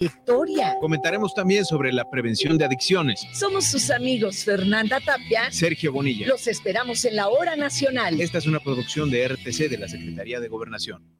Victoria. Comentaremos también sobre la prevención de adicciones. Somos sus amigos Fernanda Tapia, Sergio Bonilla. Los esperamos en la hora nacional. Esta es una producción de RTC de la Secretaría de Gobernación.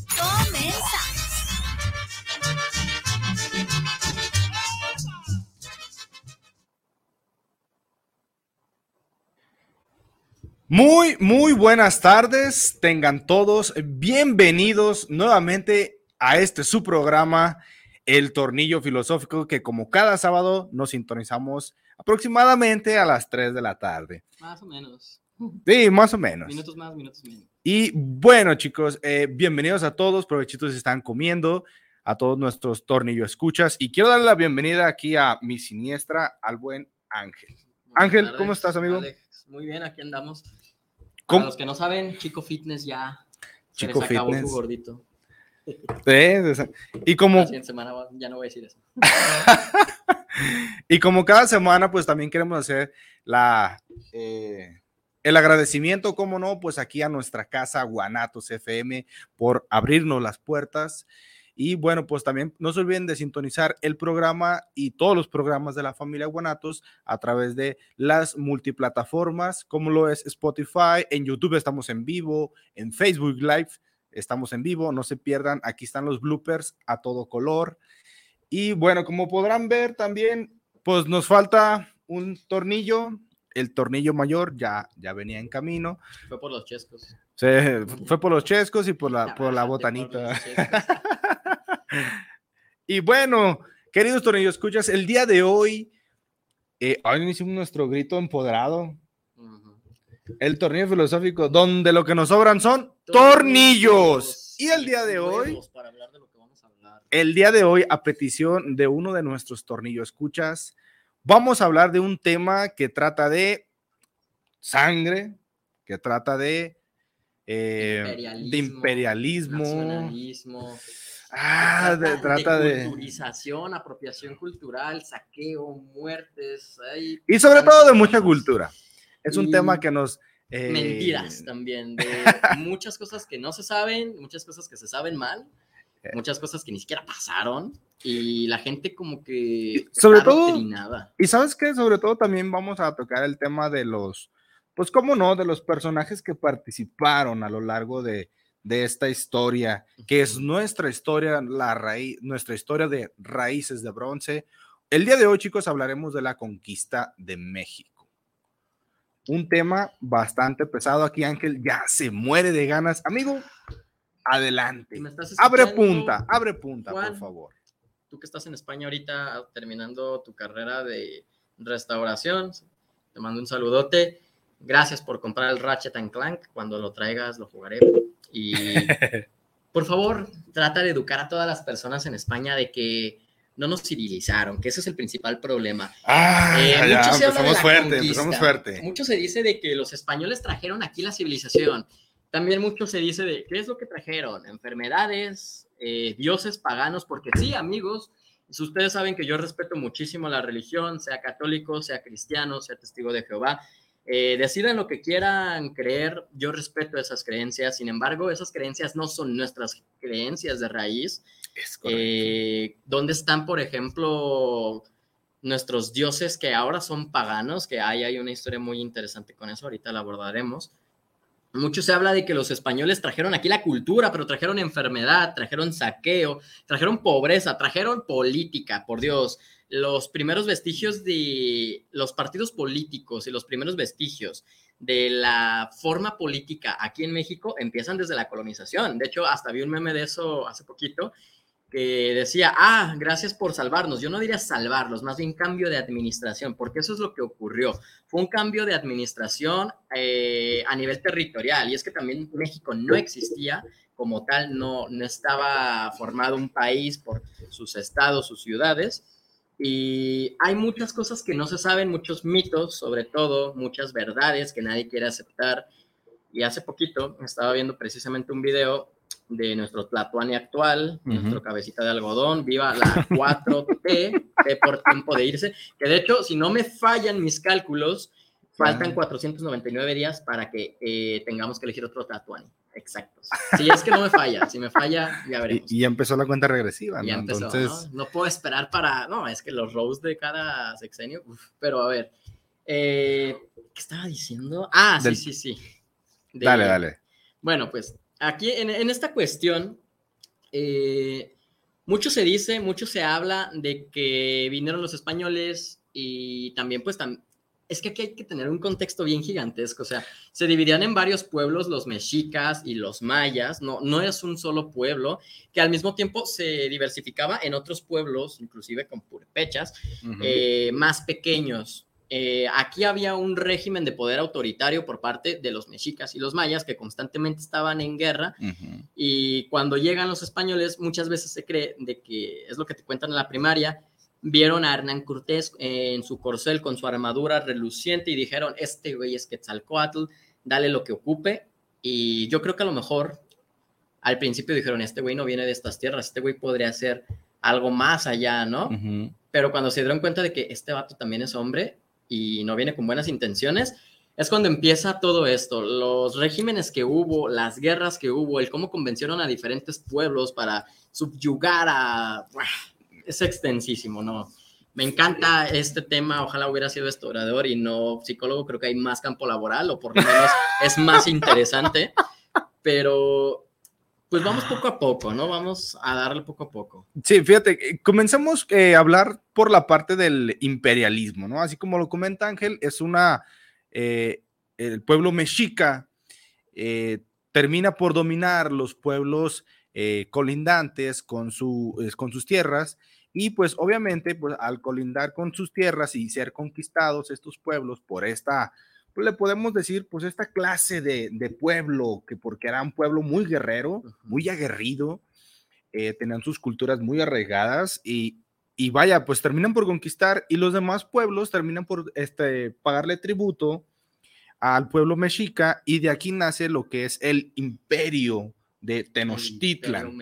Muy, muy buenas tardes. Tengan todos bienvenidos nuevamente a este su programa, El Tornillo Filosófico, que como cada sábado nos sintonizamos aproximadamente a las 3 de la tarde. Más o menos. Sí, más o menos. Minutos más, minutos menos. Y bueno, chicos, eh, bienvenidos a todos. Provechitos están comiendo, a todos nuestros tornillo escuchas. Y quiero darle la bienvenida aquí a mi siniestra, al buen Ángel. Ángel, ¿cómo estás, amigo? Muy bien, aquí andamos. Para los que no saben, Chico Fitness ya Chico se acabó su gordito. Sí, y como... semana ya no voy a decir eso. y como cada semana, pues también queremos hacer la... Eh, el agradecimiento, como no, pues aquí a nuestra casa Guanatos FM por abrirnos las puertas. Y bueno, pues también no se olviden de sintonizar el programa y todos los programas de la familia Guanatos a través de las multiplataformas, como lo es Spotify, en YouTube estamos en vivo, en Facebook Live estamos en vivo, no se pierdan, aquí están los bloopers a todo color. Y bueno, como podrán ver también, pues nos falta un tornillo, el tornillo mayor ya, ya venía en camino. Fue por los chescos. Sí, fue por los chescos y por la, por la botanita. y bueno, queridos tornillos, escuchas, el día de hoy, eh, hoy hicimos nuestro grito empoderado. El tornillo filosófico, donde lo que nos sobran son tornillos. Y el día de hoy, el día de hoy, a petición de uno de nuestros tornillos escuchas, Vamos a hablar de un tema que trata de sangre, que trata de, eh, de imperialismo, nacionalismo, ah, de, trata de, culturización, apropiación cultural, saqueo, muertes. y sobre todo de mucha cultura. Es un tema que nos... Eh, mentiras también, de muchas cosas que no se saben, muchas cosas que se saben mal. Muchas cosas que ni siquiera pasaron y la gente como que sobre todo y sabes que sobre todo también vamos a tocar el tema de los pues cómo no de los personajes que participaron a lo largo de, de esta historia que es nuestra historia la raíz nuestra historia de raíces de bronce. El día de hoy chicos hablaremos de la conquista de México. Un tema bastante pesado. Aquí Ángel ya se muere de ganas. Amigo adelante abre punta abre punta por favor tú que estás en España ahorita terminando tu carrera de restauración, te mando un saludote. Gracias por comprar el Ratchet and Clank. Cuando lo traigas, lo jugaré. Y por favor, trata de educar a todas las personas en España de que no nos civilizaron, que ese es el principal problema. Ah, eh, empezamos fuerte, empezamos fuerte. Mucho se dice de que los españoles trajeron aquí la civilización. También mucho se dice de qué es lo que trajeron, enfermedades, eh, dioses paganos, porque sí, amigos, si ustedes saben que yo respeto muchísimo la religión, sea católico, sea cristiano, sea testigo de Jehová, eh, decidan lo que quieran creer, yo respeto esas creencias, sin embargo, esas creencias no son nuestras creencias de raíz. Eh, ¿Dónde están, por ejemplo, nuestros dioses que ahora son paganos? Que hay, hay una historia muy interesante con eso, ahorita la abordaremos. Mucho se habla de que los españoles trajeron aquí la cultura, pero trajeron enfermedad, trajeron saqueo, trajeron pobreza, trajeron política, por Dios. Los primeros vestigios de los partidos políticos y los primeros vestigios de la forma política aquí en México empiezan desde la colonización. De hecho, hasta vi un meme de eso hace poquito que decía, ah, gracias por salvarnos. Yo no diría salvarlos, más bien cambio de administración, porque eso es lo que ocurrió. Fue un cambio de administración eh, a nivel territorial, y es que también México no existía como tal, no, no estaba formado un país por sus estados, sus ciudades, y hay muchas cosas que no se saben, muchos mitos, sobre todo, muchas verdades que nadie quiere aceptar. Y hace poquito estaba viendo precisamente un video de nuestro Tlatuani actual, nuestro cabecita de algodón, viva la 4T, por tiempo de irse, que de hecho, si no me fallan mis cálculos, faltan 499 días para que eh, tengamos que elegir otro Tlatuani. Exacto. Si es que no me falla, si me falla, ya veremos. Y, ya empezó la cuenta regresiva, ¿no? Entonces... ¿no? puedo esperar para, no, es que los rows de cada sexenio, pero a ver, eh, ¿qué estaba diciendo? Ah, sí, sí, sí. dale, dale. Bueno, pues aquí en, esta cuestión, eh, mucho se dice, mucho se habla de que vinieron los españoles y también pues es que aquí hay que tener un contexto bien gigantesco, o sea, se dividían en varios pueblos los mexicas y los mayas, no, no es un solo pueblo, que al mismo tiempo se diversificaba en otros pueblos, inclusive con purpechas, eh, más pequeños. Eh, aquí había un régimen de poder autoritario por parte de los mexicas y los mayas que constantemente estaban en guerra. Y cuando llegan los españoles muchas veces se cree de que es lo que te cuentan en la primaria, vieron a Hernán Cortés en su corcel con su armadura reluciente y dijeron, este güey es Quetzalcoatl, dale lo que ocupe y yo creo que a lo mejor al principio dijeron, este güey no viene de estas tierras, este güey podría ser algo más allá, ¿no? Pero cuando se dieron cuenta de que este vato también es hombre, y no viene con buenas intenciones, es cuando empieza todo esto, los regímenes que hubo, las guerras que hubo, el cómo convencieron a diferentes pueblos para subyugar a... Es extensísimo, ¿no? Me encanta este tema, ojalá hubiera sido historiador y no psicólogo, creo que hay más campo laboral o por lo menos es más interesante, pero pues vamos poco a poco, ¿no? Vamos a darle poco a poco. Sí, fíjate, eh, comenzamos eh, a hablar por la parte del imperialismo, ¿no? Así como lo comenta Ángel, es una, eh, el pueblo mexica termina por dominar los pueblos colindantes con, su, con sus tierras y pues obviamente pues al colindar con sus tierras y ser conquistados estos pueblos por esta le podemos decir, pues esta clase de, pueblo, que porque era un pueblo muy guerrero, muy aguerrido, eh, tenían sus culturas muy arraigadas y, y, vaya, pues terminan por conquistar y los demás pueblos terminan por este, pagarle tributo al pueblo mexica y de aquí nace lo que es el imperio de Tenochtitlan.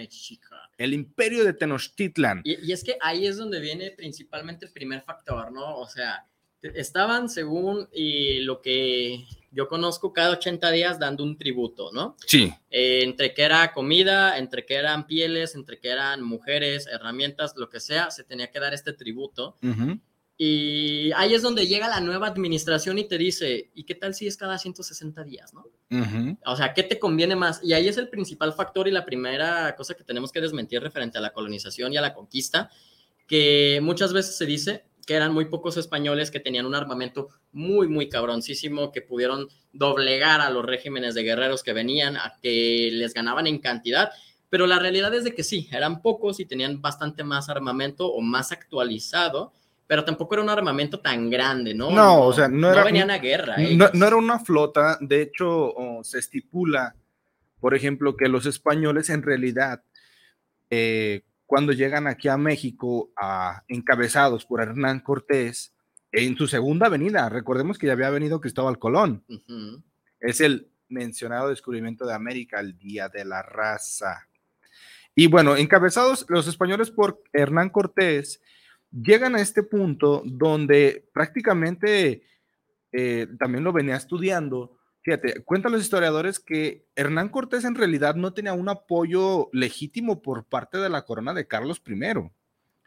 El imperio, de Tenochtitlan. Y, y, es que ahí es donde viene principalmente el primer factor, ¿no? O sea, estaban según y lo que yo conozco cada 80 días dando un tributo, ¿no? Sí. Eh, entre que era comida, entre que eran pieles, entre que eran mujeres, herramientas, lo que sea, se tenía que dar este tributo. Y ahí es donde llega la nueva administración y te dice, ¿y qué tal si es cada 160 días, no? O sea, ¿qué te conviene más? Y ahí es el principal factor y la primera cosa que tenemos que desmentir referente a la colonización y a la conquista, que muchas veces se dice, que eran muy pocos españoles que tenían un armamento muy, muy cabroncísimo, que pudieron doblegar a los regímenes de guerreros que venían, a que les ganaban en cantidad. Pero la realidad es de que sí, eran pocos y tenían bastante más armamento o más actualizado, pero tampoco era un armamento tan grande, ¿no? No, o sea, no, era, venían a guerra. No, era una flota, de hecho, se estipula, por ejemplo, que los españoles en realidad eh, cuando llegan aquí a México encabezados por Hernán Cortés en su segunda venida. Recordemos que ya había venido Cristóbal Colón. Es el mencionado descubrimiento de América, el Día de la Raza. Y bueno, encabezados los españoles por Hernán Cortés, llegan a este punto donde prácticamente, eh, también lo venía estudiando, Fíjate, cuentan los historiadores que Hernán Cortés en realidad no tenía un apoyo legítimo por parte de la corona de Carlos I.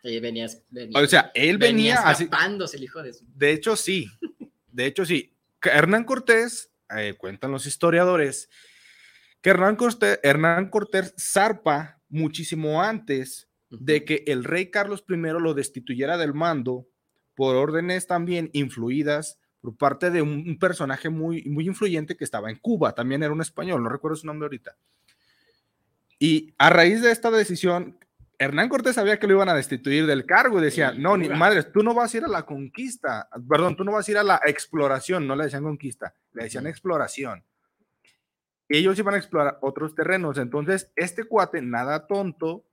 Sí, venía, o sea, él venía, venía el hijo de De hecho, sí. De hecho, sí. Hernán Cortés eh, cuentan los historiadores, que Hernán Cortés, Hernán Cortés zarpa muchísimo antes de que el rey Carlos I lo destituyera del mando por órdenes también influidas por parte de un, un personaje muy, muy influyente que estaba en Cuba, también era un español, no recuerdo su nombre ahorita. Y a raíz de esta decisión, Hernán Cortés sabía que lo iban a destituir del cargo y decía, no, ni madre, tú no vas a ir a la conquista, perdón, tú no vas a ir a la exploración, no le decían conquista, le decían exploración. Y ellos iban a explorar otros terrenos, entonces este cuate, nada tonto,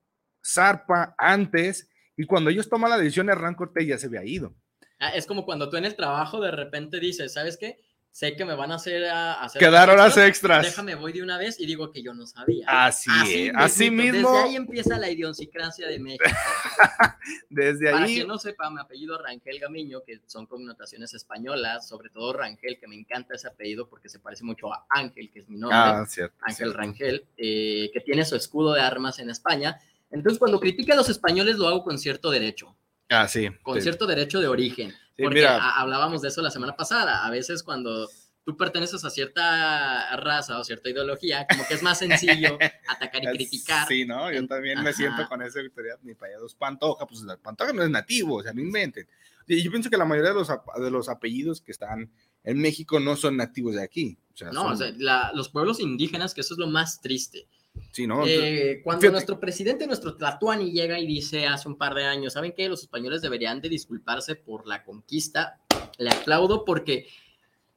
zarpa antes y cuando ellos toman la decisión, Hernán Cortés ya se había ido. Ah, es como cuando tú en el trabajo de repente dices, ¿sabes qué? sé que me van a hacer, a, hacer quedar horas extras. Déjame, voy de una vez y digo que yo no sabía. Así, así, así mismo. Desde ahí empieza la idiosincrasia de México. desde ahí. Para quien no sepa, mi apellido Rangel Gamiño, que son connotaciones españolas, sobre todo Rangel, que me encanta ese apellido porque se parece mucho a Ángel, que es mi nombre. Ah, cierto, Ángel Rangel, eh, que tiene su escudo de armas en España. Entonces, cuando critique a los españoles, lo hago con cierto derecho. Ah, sí. Con sí. cierto derecho de origen. Sí, porque mira. hablábamos de eso la semana pasada. A veces cuando tú perteneces a cierta raza o cierta ideología, como que es más sencillo atacar y criticar. Sí, ¿no? Yo también me siento con esa autoridad. Mi payados Pantoja, pues Pantoja no es nativo, o sea, no inventen. Y yo pienso que la mayoría de los, de los apellidos que están en México no son nativos de aquí. O sea, No, son- o sea, la- los pueblos indígenas, que eso es lo más triste. Sí, ¿no? Eh, cuando fíjate- nuestro presidente, nuestro Tlatuani, llega y dice hace un par de años, ¿saben qué? Los españoles deberían de disculparse por la conquista. Le aplaudo porque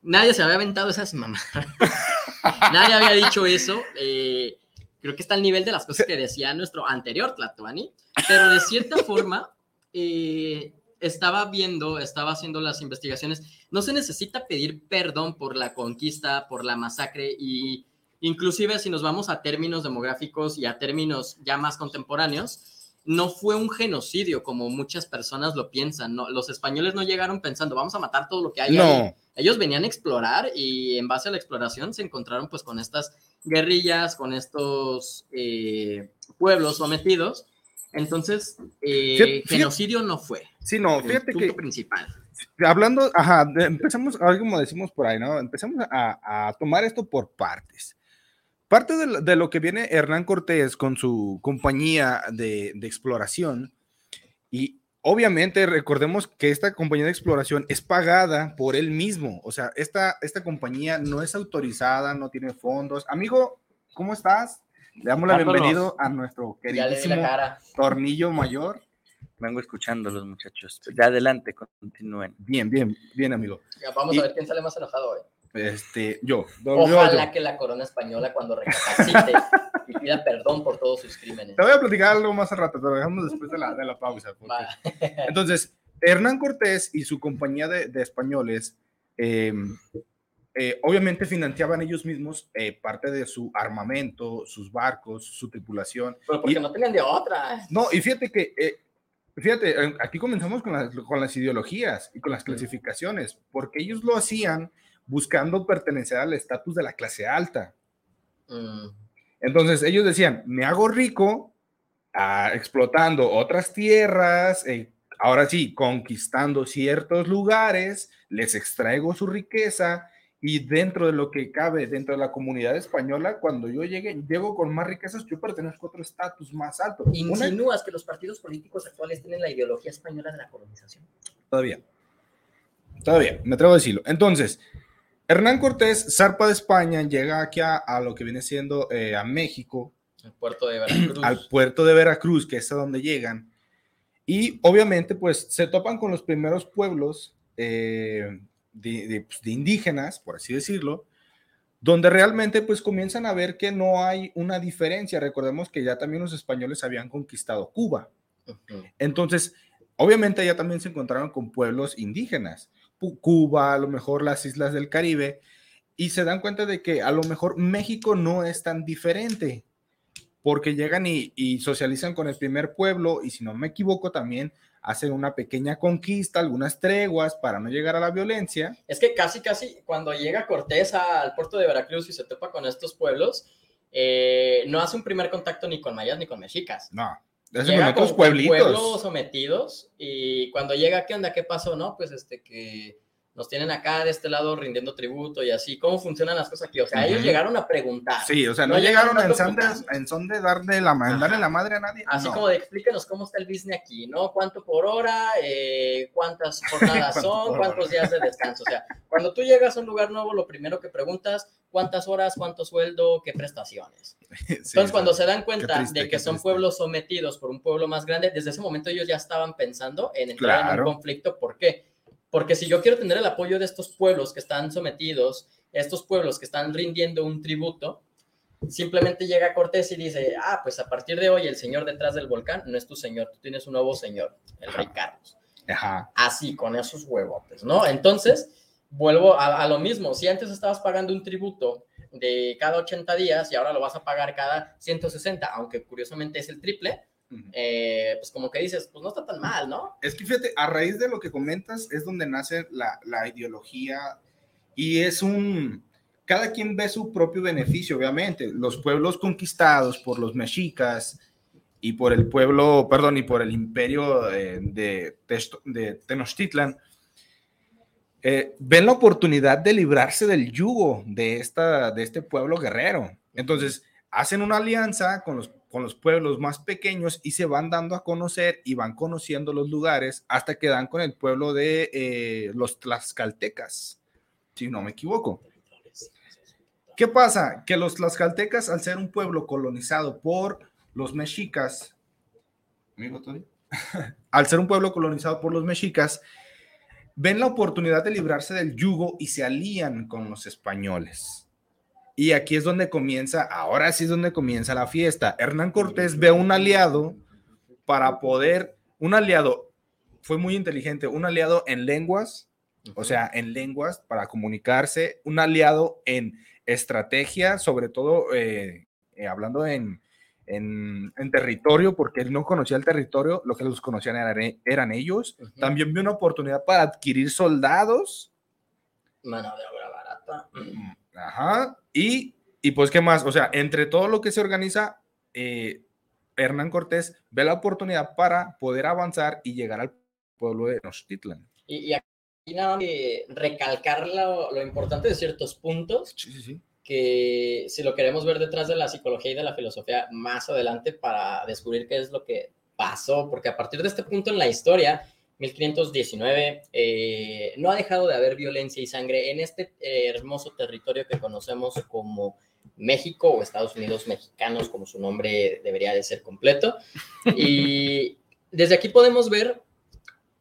nadie se había aventado esas mamadas. nadie había dicho eso. eh, creo que está al nivel de las cosas que decía nuestro anterior Tlatuani, pero de cierta forma eh, estaba viendo, estaba haciendo las investigaciones. No se necesita pedir perdón por la conquista, por la masacre y inclusive si nos vamos a términos demográficos y a términos ya más contemporáneos, no fue un genocidio como muchas personas lo piensan. No, los españoles no llegaron pensando, vamos a matar todo lo que hay. ahí". no, Ellos venían a explorar y en base a la exploración se encontraron pues con estas guerrillas, con estos eh, pueblos sometidos. Entonces, eh, Fíjate- fíjate- genocidio no fue sí, no, el fíjate punto que principal. hablando, ajá, empezamos, a ver como decimos por ahí, ¿no? Empezamos a, a tomar esto por partes. Parte de, lo- de lo que viene Hernán Cortés con su compañía de, de exploración, y obviamente recordemos que esta compañía de exploración es pagada por él mismo, o sea, esta, esta compañía no es autorizada, no tiene fondos. Amigo, ¿cómo estás? Le damos la bienvenida a nuestro la queridísimo tornillo mayor. Vengo escuchando los muchachos. Ya adelante, continúen. Bien, bien, bien, amigo. Ya, Vamos Y- a ver quién sale más enojado hoy. Este, yo. Ojalá yo. que la corona española cuando recapacite y pida perdón por todos sus crímenes. Te voy a platicar algo más al rato, pero dejamos después de la, de la pausa. porque-. Entonces, Hernán Cortés y su compañía de, de españoles, eh, eh, obviamente financiaban ellos mismos eh, parte de su armamento, sus barcos, su tripulación. Pero porque Y- no tenían de otra. No, y fíjate que, eh, fíjate, eh, aquí comenzamos con las, con las ideologías y con las clasificaciones, porque ellos lo hacían buscando pertenecer al estatus de la clase alta. Mm, Entonces ellos decían, me hago rico ah, explotando otras tierras, eh, ahora sí, conquistando ciertos lugares, les extraigo su riqueza y dentro de lo que cabe, dentro de la comunidad española, cuando yo llegue, llego con más riquezas, yo pertenezco a otro estatus más alto. Una- Insinúas que los partidos políticos actuales tienen la ideología española de la colonización. Todavía. Todavía, me atrevo a decirlo. Entonces, Hernán Cortés zarpa de España, llega aquí a, a lo que viene siendo eh, a México, El puerto de Veracruz. al puerto de Veracruz, que es a donde llegan. Y obviamente, pues se topan con los primeros pueblos eh, de, de, pues, de indígenas, por así decirlo, donde realmente pues comienzan a ver que no hay una diferencia. Recordemos que ya también los españoles habían conquistado Cuba. Entonces, obviamente ya también se encontraron con pueblos indígenas, Cuba, a lo mejor las islas del Caribe, y se dan cuenta de que a lo mejor México no es tan diferente, porque llegan y, y socializan con el primer pueblo, y si no me equivoco, también hacen una pequeña conquista, algunas treguas para no llegar a la violencia. Es que casi, casi cuando llega Cortés al puerto de Veracruz y se topa con estos pueblos, eh, no hace un primer contacto ni con mayas ni con mexicas. No, Llega con pueblitos. pueblos sometidos y cuando llega, ¿qué onda? ¿Qué pasó? No, pues este que nos tienen acá de este lado rindiendo tributo y así. ¿Cómo funcionan las cosas aquí? O sea, ellos Ujú. llegaron a preguntar. Sí, o sea, no, No llegaron llegaron en son, de, en son de darle la, darle la madre a nadie. Así no. como de explíquenos cómo está el business aquí, ¿no? ¿Cuánto por hora? Eh, ¿Cuántas jornadas ¿Cuánto son? ¿Cuántos días de descanso? O sea, cuando tú llegas a un lugar nuevo, lo primero que preguntas, ¿cuántas horas? ¿Cuánto sueldo? ¿Qué prestaciones? Sí, Entonces, cuando se dan cuenta triste, de que son triste. pueblos sometidos por un pueblo más grande, desde ese momento ellos ya estaban pensando en entrar en Claro. un conflicto. ¿Por qué? Porque si yo quiero tener el apoyo de estos pueblos que están sometidos, estos pueblos que están rindiendo un tributo, simplemente llega Cortés y dice, ah, pues a partir de hoy el señor detrás del volcán no es tu señor, tú tienes un nuevo señor, el rey Carlos. Ajá. Así, con esos huevotes, ¿no? Entonces, vuelvo a, a lo mismo, si antes estabas pagando un tributo de cada 80 días y ahora lo vas a pagar cada 160, aunque curiosamente es el triple, Ujú. eh, pues como que dices, pues no está tan mal, ¿no? Es que fíjate, a raíz de lo que comentas es donde nace la, la ideología y es un... Cada quien ve su propio beneficio, obviamente. Los pueblos conquistados por los mexicas y por el pueblo, perdón, y por el imperio eh, de, Testo- de Tenochtitlan, eh, ven la oportunidad de librarse del yugo de, esta, de este pueblo guerrero. Entonces, hacen una alianza con los, con los pueblos más pequeños y se van dando a conocer y van conociendo los lugares hasta que dan con el pueblo de eh, los tlaxcaltecas, si no me equivoco. ¿Qué pasa? Que los tlaxcaltecas, al ser un pueblo colonizado por los mexicas, amigo Tony, al ser un pueblo colonizado por los mexicas, ven la oportunidad de librarse del yugo y se alían con los españoles. Y aquí es donde comienza, ahora sí es donde comienza la fiesta. Hernán Cortés ve un aliado para poder, un aliado, fue muy inteligente, un aliado en lenguas, o sea, en lenguas para comunicarse, un aliado en estrategia, sobre todo eh, eh, hablando en, en, en territorio, porque él no conocía el territorio, lo que los conocían eran, eran ellos. Ujú. También vio una oportunidad para adquirir soldados. Mano de obra barata. Ajá. Y, y pues, ¿qué más? O sea, entre todo lo que se organiza, eh, Hernán Cortés ve la oportunidad para poder avanzar y llegar al pueblo de Tenochtitlan. Y, y aquí nada más recalcar lo, lo importante de ciertos puntos Sí, sí, sí. Que si lo queremos ver detrás de la psicología y de la filosofía más adelante para descubrir qué es lo que pasó, porque a partir de este punto en la historia, 1519, eh, no ha dejado de haber violencia y sangre en este eh, hermoso territorio que conocemos como México o Estados Unidos mexicanos, como su nombre debería de ser completo. Y desde aquí podemos ver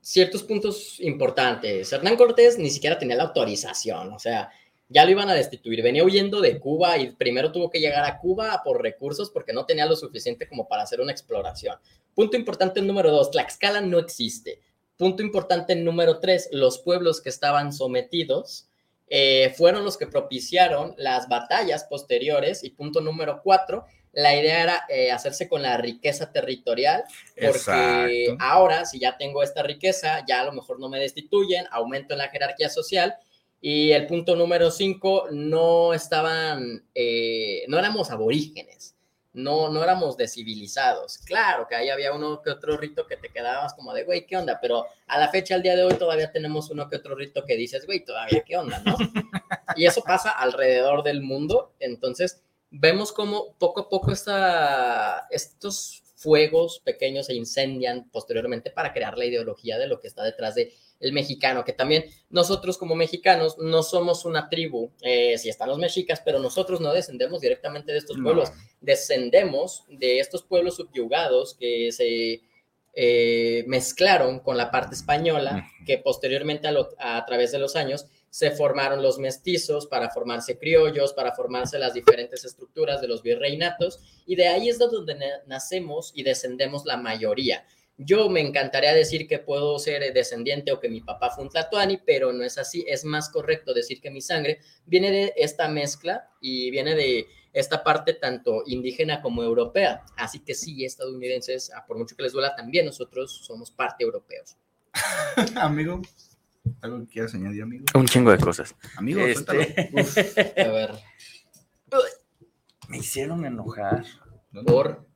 ciertos puntos importantes. Hernán Cortés ni siquiera tenía la autorización, o sea, ya lo iban a destituir. Venía huyendo de Cuba y primero tuvo que llegar a Cuba por recursos porque no tenía lo suficiente como para hacer una exploración. Punto importante número dos, Tlaxcala no existe. Punto importante número tres, los pueblos que estaban sometidos eh, fueron los que propiciaron las batallas posteriores. Y punto número cuatro, la idea era eh, hacerse con la riqueza territorial, porque Exacto. ahora si ya tengo esta riqueza, ya a lo mejor no me destituyen, aumento en la jerarquía social. Y el punto número cinco, no estaban, eh, no éramos aborígenes, no, no éramos descivilizados. Claro que ahí había uno que otro rito que te quedabas como de, güey, ¿qué onda? Pero a la fecha, al día de hoy, todavía tenemos uno que otro rito que dices, güey, todavía, ¿qué onda? ¿no? y eso pasa alrededor del mundo. Entonces, vemos cómo poco a poco esta, estos fuegos pequeños se incendian posteriormente para crear la ideología de lo que está detrás de el mexicano, que también nosotros como mexicanos no somos una tribu, eh, si están los mexicas, pero nosotros no descendemos directamente de estos No. pueblos, descendemos de estos pueblos subyugados que se eh, mezclaron con la parte española, que posteriormente a, lo- a través de los años se formaron los mestizos para formarse criollos, para formarse las diferentes estructuras de los virreinatos, y de ahí es de donde na- nacemos y descendemos la mayoría. Yo me encantaría decir que puedo ser eh, descendiente o que mi papá fue un tlatoani, pero no es así. Es más correcto decir que mi sangre viene de esta mezcla y viene de esta parte tanto indígena como europea. Así que sí, estadounidenses, ah, por mucho que les duela, también nosotros somos parte europeos. amigo, ¿algo que quieras añadir, amigo? Un chingo de cosas. Amigo, Este. A ver, me hicieron enojar. ¿Dónde? por,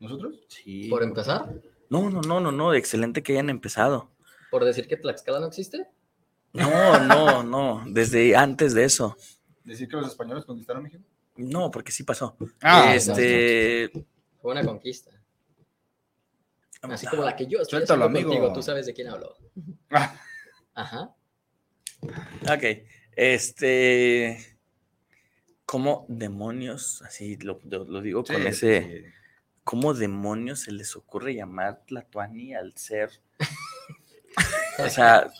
¿Nosotros? Sí. por empezar, No, no, no, no, no. Excelente que hayan empezado. por decir que Tlaxcala no existe. No, no, no, desde antes de eso. ¿Decir que los españoles conquistaron México? No, porque sí pasó. Ah, este, Fue una conquista. Así como la que yo estoy Suéltalo, haciendo amigo. contigo, tú sabes de quién hablo. Ah. Ajá. Ok, este, ¿cómo demonios, así lo, digo con ese, sí. ¿Cómo demonios se les ocurre llamar Tlatuani al ser? o sea,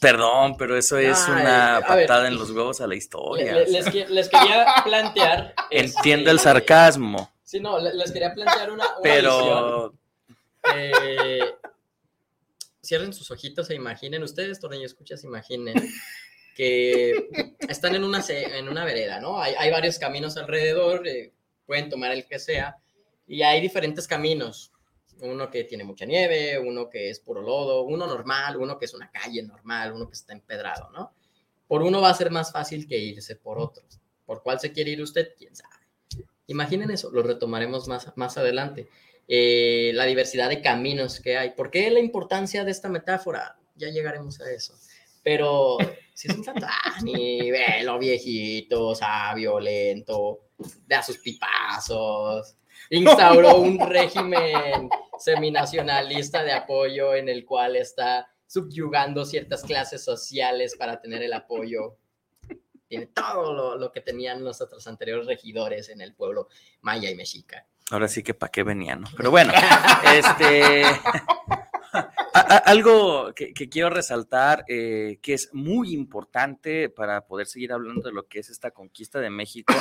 perdón, pero eso es Ay, una ver. patada en los huevos a la historia. le- o sea, les, que- les quería plantear. entiendo el este, sarcasmo, Sí, no, le- les quería plantear una, pero Eh, cierren sus ojitos e imaginen, ustedes, Torreño, escuchas, imaginen que están en una, en una vereda, ¿no? Hay, hay varios caminos alrededor, eh, pueden tomar el que sea, y hay diferentes caminos. Uno que tiene mucha nieve, uno que es puro lodo, uno normal, uno que es una calle normal, uno que está empedrado, ¿no? Por uno va a ser más fácil que irse por otro. ¿Por cuál se quiere ir usted? ¿Quién sabe? Imaginen eso, lo retomaremos más, más adelante. Eh, la diversidad de caminos que hay. ¿Por qué la importancia de esta metáfora? Ya llegaremos a eso. Pero si es un Tlatuani, velo viejito, sabio, lento, da sus pipazos, instauró un régimen seminacionalista de apoyo en el cual está subyugando ciertas clases sociales para tener el apoyo. Tiene todo lo, lo que tenían los otros anteriores regidores en el pueblo maya y mexica. ahora sí que para qué venían, ¿no? Pero bueno, este, a- a- algo que, que quiero resaltar, eh, que es muy importante para poder seguir hablando de lo que es esta conquista de México,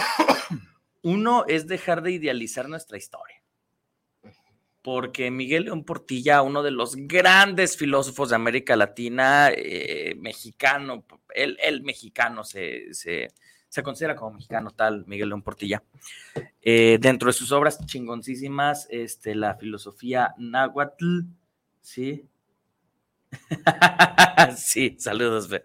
uno es dejar de idealizar nuestra historia. Porque Miguel León Portilla, uno de los grandes filósofos de América Latina, eh, mexicano, él, mexicano se, se, se considera como mexicano tal, Miguel León Portilla. Eh, dentro de sus obras chingoncísimas, este, la filosofía náhuatl, ¿sí? sí, saludos.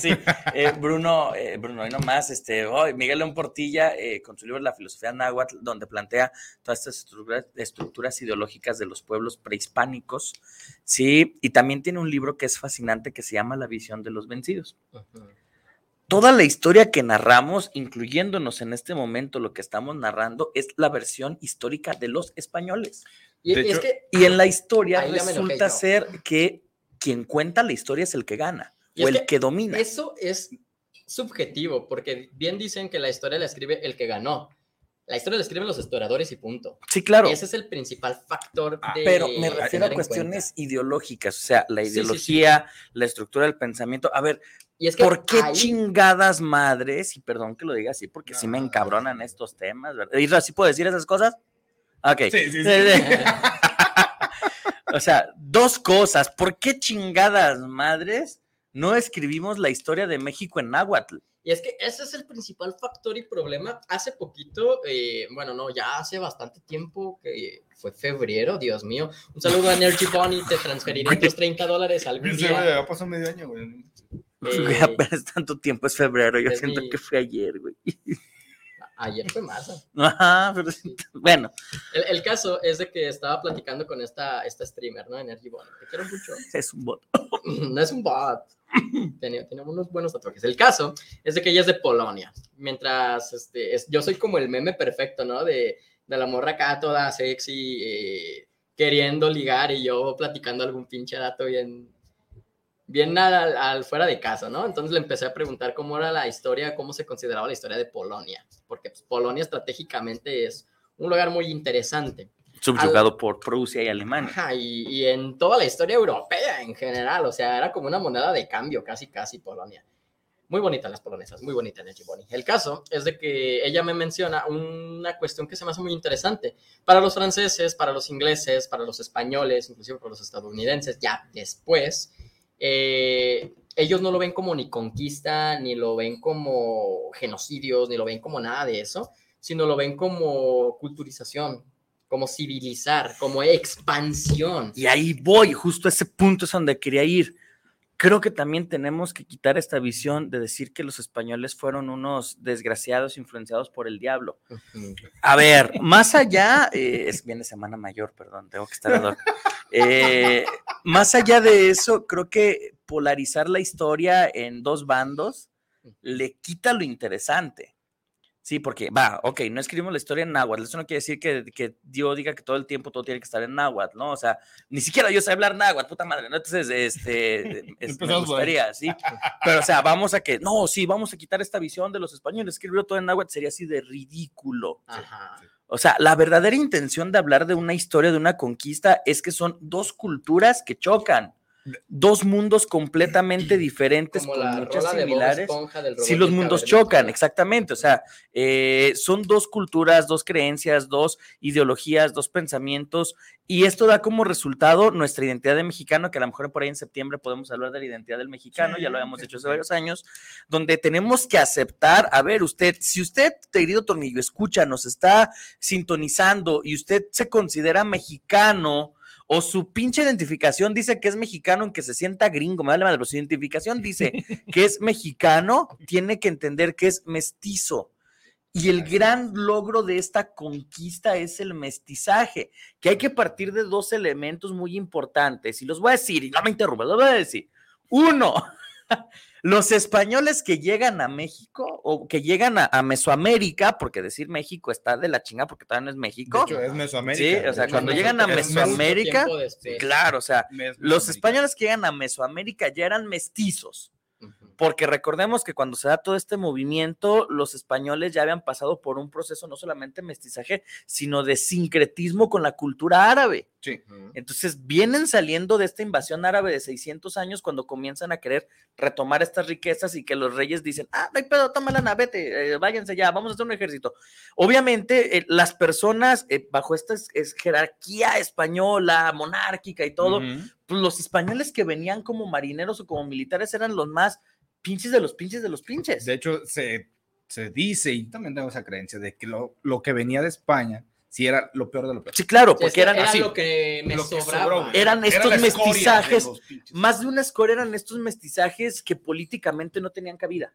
Sí, eh, Bruno, eh, Bruno, y nomás, este, oh, Miguel León Portilla, eh, con su libro La filosofía náhuatl, donde plantea todas estas estructuras, estructuras ideológicas de los pueblos prehispánicos, sí, y también tiene un libro que es fascinante que se llama La visión de los vencidos toda la historia que narramos, incluyéndonos en este momento lo que estamos narrando, es la versión histórica de los españoles. Y, es que, en la historia enojé resulta ser que quien cuenta la historia es el que gana Y o el que que domina. eso es subjetivo, porque bien dicen que la historia la escribe el que ganó. La historia la escriben los historiadores y punto. Sí, claro. Ese es el principal factor Ah, de Pero me refiero a cuestiones ideológicas, o sea, la Sí, sí, sí. ideología, la estructura del pensamiento. A ver. Y es que ¿por qué ahí- chingadas madres? Y perdón que lo diga así, porque sí me No. encabronan estos temas, ¿verdad? ¿Y ¿sí puedo decir esas cosas? Ok. Sí, sí, sí. o sea, dos cosas. ¿Por qué chingadas madres no escribimos la historia de México en náhuatl? Y es que ese es el principal factor y problema. Hace poquito, eh, bueno, no, ya hace bastante tiempo que fue febrero, Dios mío. Un saludo a Energy Bunny, te transferiré tus 30 dólares güey, día. ya pasó medio año, güey. Güey, Eh, apenas tanto tiempo es febrero. Yo es siento mi- que fue ayer, güey. Ayer fue marzo. Ajá, pero bueno, El, el caso es de que estaba platicando con esta, esta streamer, ¿no? Energy Bunny. Te quiero mucho. es un bot. no es un bot. Tenía, tenía unos buenos tatuajes. El caso es de que ella es de Polonia. Mientras este, es, yo soy como el meme perfecto, ¿no? De, de la morra acá toda sexy, eh, queriendo ligar y yo platicando algún pinche dato bien, bien al, al fuera de casa, ¿no? Entonces le empecé a preguntar cómo era la historia, cómo se consideraba la historia de Polonia. Porque pues, Polonia estratégicamente es un lugar muy interesante. Subyugado por Prusia y Alemania. Ajá, y, y en toda la historia europea en general, o sea, era como una moneda de cambio, casi, casi Polonia. Muy bonita las polonesas, muy bonita Nechi Boni. El caso es de que ella me menciona una cuestión que se me hace muy interesante. Para los franceses, para los ingleses, para los españoles, inclusive para los estadounidenses, ya después, eh, ellos no lo ven como ni conquista, ni lo ven como genocidios, ni lo ven como nada de eso, sino lo ven como culturización, como civilizar, como expansión. Y ahí voy, justo a ese punto es donde quería ir. Creo que también tenemos que quitar esta visión de decir que los españoles fueron unos desgraciados influenciados por el diablo. A ver, más allá, eh, es viene Semana Mayor, perdón, tengo que estar hoc. Eh, más allá de eso, creo que polarizar la historia en dos bandos le quita lo interesante. Sí, porque va, ok, no escribimos la historia en náhuatl. Eso no quiere decir que, que Dios diga que todo el tiempo todo tiene que estar en náhuatl, ¿no? O sea, ni siquiera yo sé hablar náhuatl, puta madre, ¿no? Entonces, este, es- me gustaría, ¿sí? Pero, o sea, vamos a que, no, sí, vamos a quitar esta visión de los españoles, escribirlo todo en náhuatl sería así de ridículo. Ajá. O sea, la verdadera intención de hablar de una historia, de una conquista, es que son dos culturas que chocan, dos mundos completamente diferentes Como con la muchas rola de Bob similares. Esponja del Sí, robot los mundos chocan, exactamente. O sea, eh, son dos culturas, dos creencias, dos ideologías, dos pensamientos, y esto da como resultado nuestra identidad de mexicano, que a lo mejor por ahí en septiembre podemos hablar de la identidad del mexicano, ya lo habíamos hecho hace varios años, donde tenemos que aceptar, a ver, usted, si usted, querido Tornillo, escucha, nos está sintonizando y usted se considera mexicano, o su pinche identificación dice que es mexicano aunque se sienta gringo, me vale madre, pero su identificación dice que es mexicano, tiene que entender que es mestizo. Y el gran logro de esta conquista es el mestizaje, que hay que partir de dos elementos muy importantes. Y los voy a decir, y no me interrumpa, los voy a decir. Uno, los españoles que llegan a México o que llegan a, a Mesoamérica, porque decir México está de la chinga porque todavía no es De México. hecho, es Mesoamérica. Sí, o De sea, hecho, cuando llegan a Meso- es Mesoamérica, claro, o sea, los españoles que llegan a Mesoamérica ya eran mestizos. Porque recordemos que cuando se da todo este movimiento, los españoles ya habían pasado por un proceso no solamente de mestizaje, sino de sincretismo con la cultura árabe. Sí. Entonces vienen saliendo de esta invasión árabe de 600 años cuando comienzan a querer retomar estas riquezas y que los reyes dicen, ah, no hay pedo, toma la eh, váyanse ya, vamos a hacer un ejército. Obviamente eh, las personas eh, bajo esta es- es jerarquía española, monárquica y todo, pues los españoles que venían como marineros o como militares eran los más pinches de los pinches de los pinches. De hecho, se, se dice, y también tengo esa creencia, de que lo, lo que venía de España, sí era lo peor de lo peor. Sí, claro, Sí, es porque que eran era así. lo que me Lo que sobraba. Eran Era estos de mestizajes, más de una escoria eran estos mestizajes que políticamente no tenían cabida.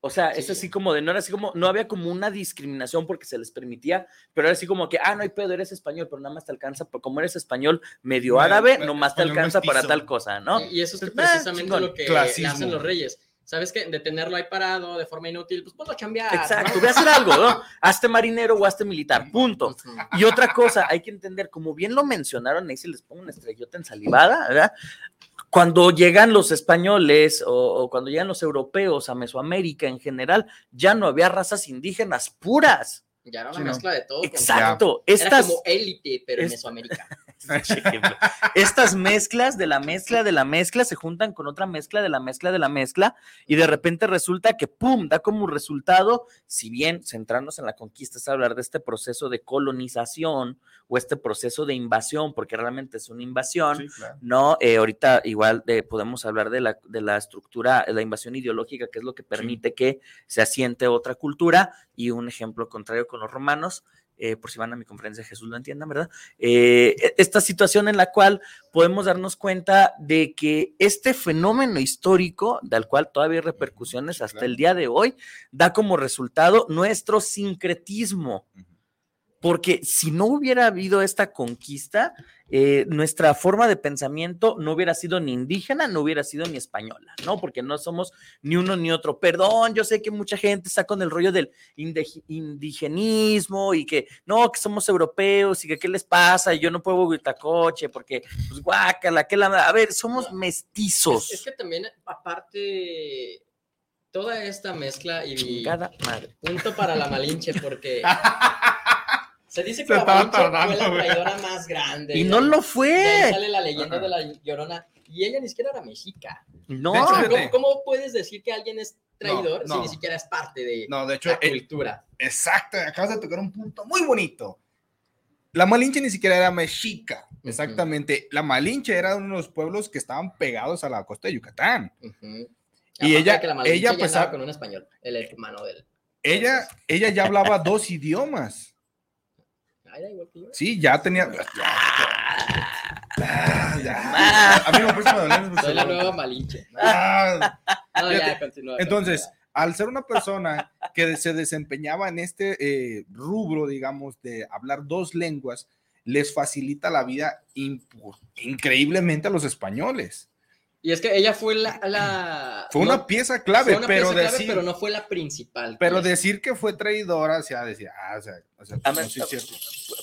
O sea, es Sí. así como de, no era así como, no había como una discriminación porque se les permitía, pero era así como que, ah, no hay pedo, eres español, pero nada más te alcanza, por- como eres español medio Me- árabe, me- nomás te alcanza para tal cosa, ¿no? Y eso es que Entonces, ah, precisamente lo que le hacen los reyes. ¿Sabes qué? De tenerlo ahí parado de forma inútil, pues ponlo a chambear. Exacto, ¿no? voy a hacer algo, ¿no? Hazte marinero o hazte militar, punto. Y otra cosa, hay que entender, como bien lo mencionaron, ahí si les pongo una estrellota ensalivada, ¿verdad? Cuando llegan los españoles o, o cuando llegan los europeos a Mesoamérica en general, ya no había razas indígenas puras. Ya era una Sí, no. mezcla de todo. Exacto. Era Estas, como élite, pero en es- Mesoamérica. Estas mezclas de la mezcla de la mezcla se juntan con otra mezcla de la mezcla de la mezcla y de repente resulta que, ¡pum!, da como resultado, si bien centrarnos en la conquista es hablar de este proceso de colonización o este proceso de invasión, porque realmente es una invasión, Sí, claro. no, eh, ahorita igual eh, podemos hablar de la, de la estructura, de la invasión ideológica, que es lo que permite que se asiente otra cultura, y un ejemplo contrario con los romanos, eh, por si van a mi conferencia Jesús lo entiendan, ¿verdad? Eh, e- esta situación en la cual podemos darnos cuenta de que este fenómeno histórico, del cual todavía hay repercusiones hasta claro. el día de hoy, da como resultado nuestro sincretismo. Porque si no hubiera habido esta conquista, eh, nuestra forma de pensamiento no hubiera sido ni indígena, no hubiera sido ni española, ¿no? Porque no somos ni uno ni otro. Perdón, yo sé que mucha gente está con el rollo del indigenismo y que no, que somos europeos y que qué les pasa, y yo no puedo coche porque, pues guácala, que la. A ver, somos mestizos. Es, es que también, aparte, toda esta mezcla y Chingada madre. punto para la Malinche, porque se dice que Se la fue la traidora más grande. Y no lo De ahí fue. sale la leyenda de la llorona. Y ella ni siquiera era mexica. No. De hecho, ¿Cómo, cómo puedes decir que alguien es traidor No, si ni siquiera es parte de No, de hecho, la eh, cultura? exacto, acabas de tocar un punto muy bonito. La Malinche ni siquiera era mexica, exactamente. La Malinche era uno de los pueblos que estaban pegados a la costa de Yucatán. Y ella- que la ella, pues, con un español, el hermano del. Ella, ella ya hablaba dos idiomas. Era igual que yo. Sí, ya tenía. Ah, ya. A mí me parece que me Soy la nueva Malinche. Ah, No, ya, continúa. Entonces, al ser una persona que se desempeñaba en este eh, rubro, digamos, de hablar dos lenguas, les facilita la vida increíblemente a los españoles. Y es que ella fue la... la- Fue una no- pieza clave, fue una pero, pieza clave, decir, pero no fue la principal. pero pieza. decir que fue traidora, o sea, decir, ah, o sea, o sea, no, es cierto.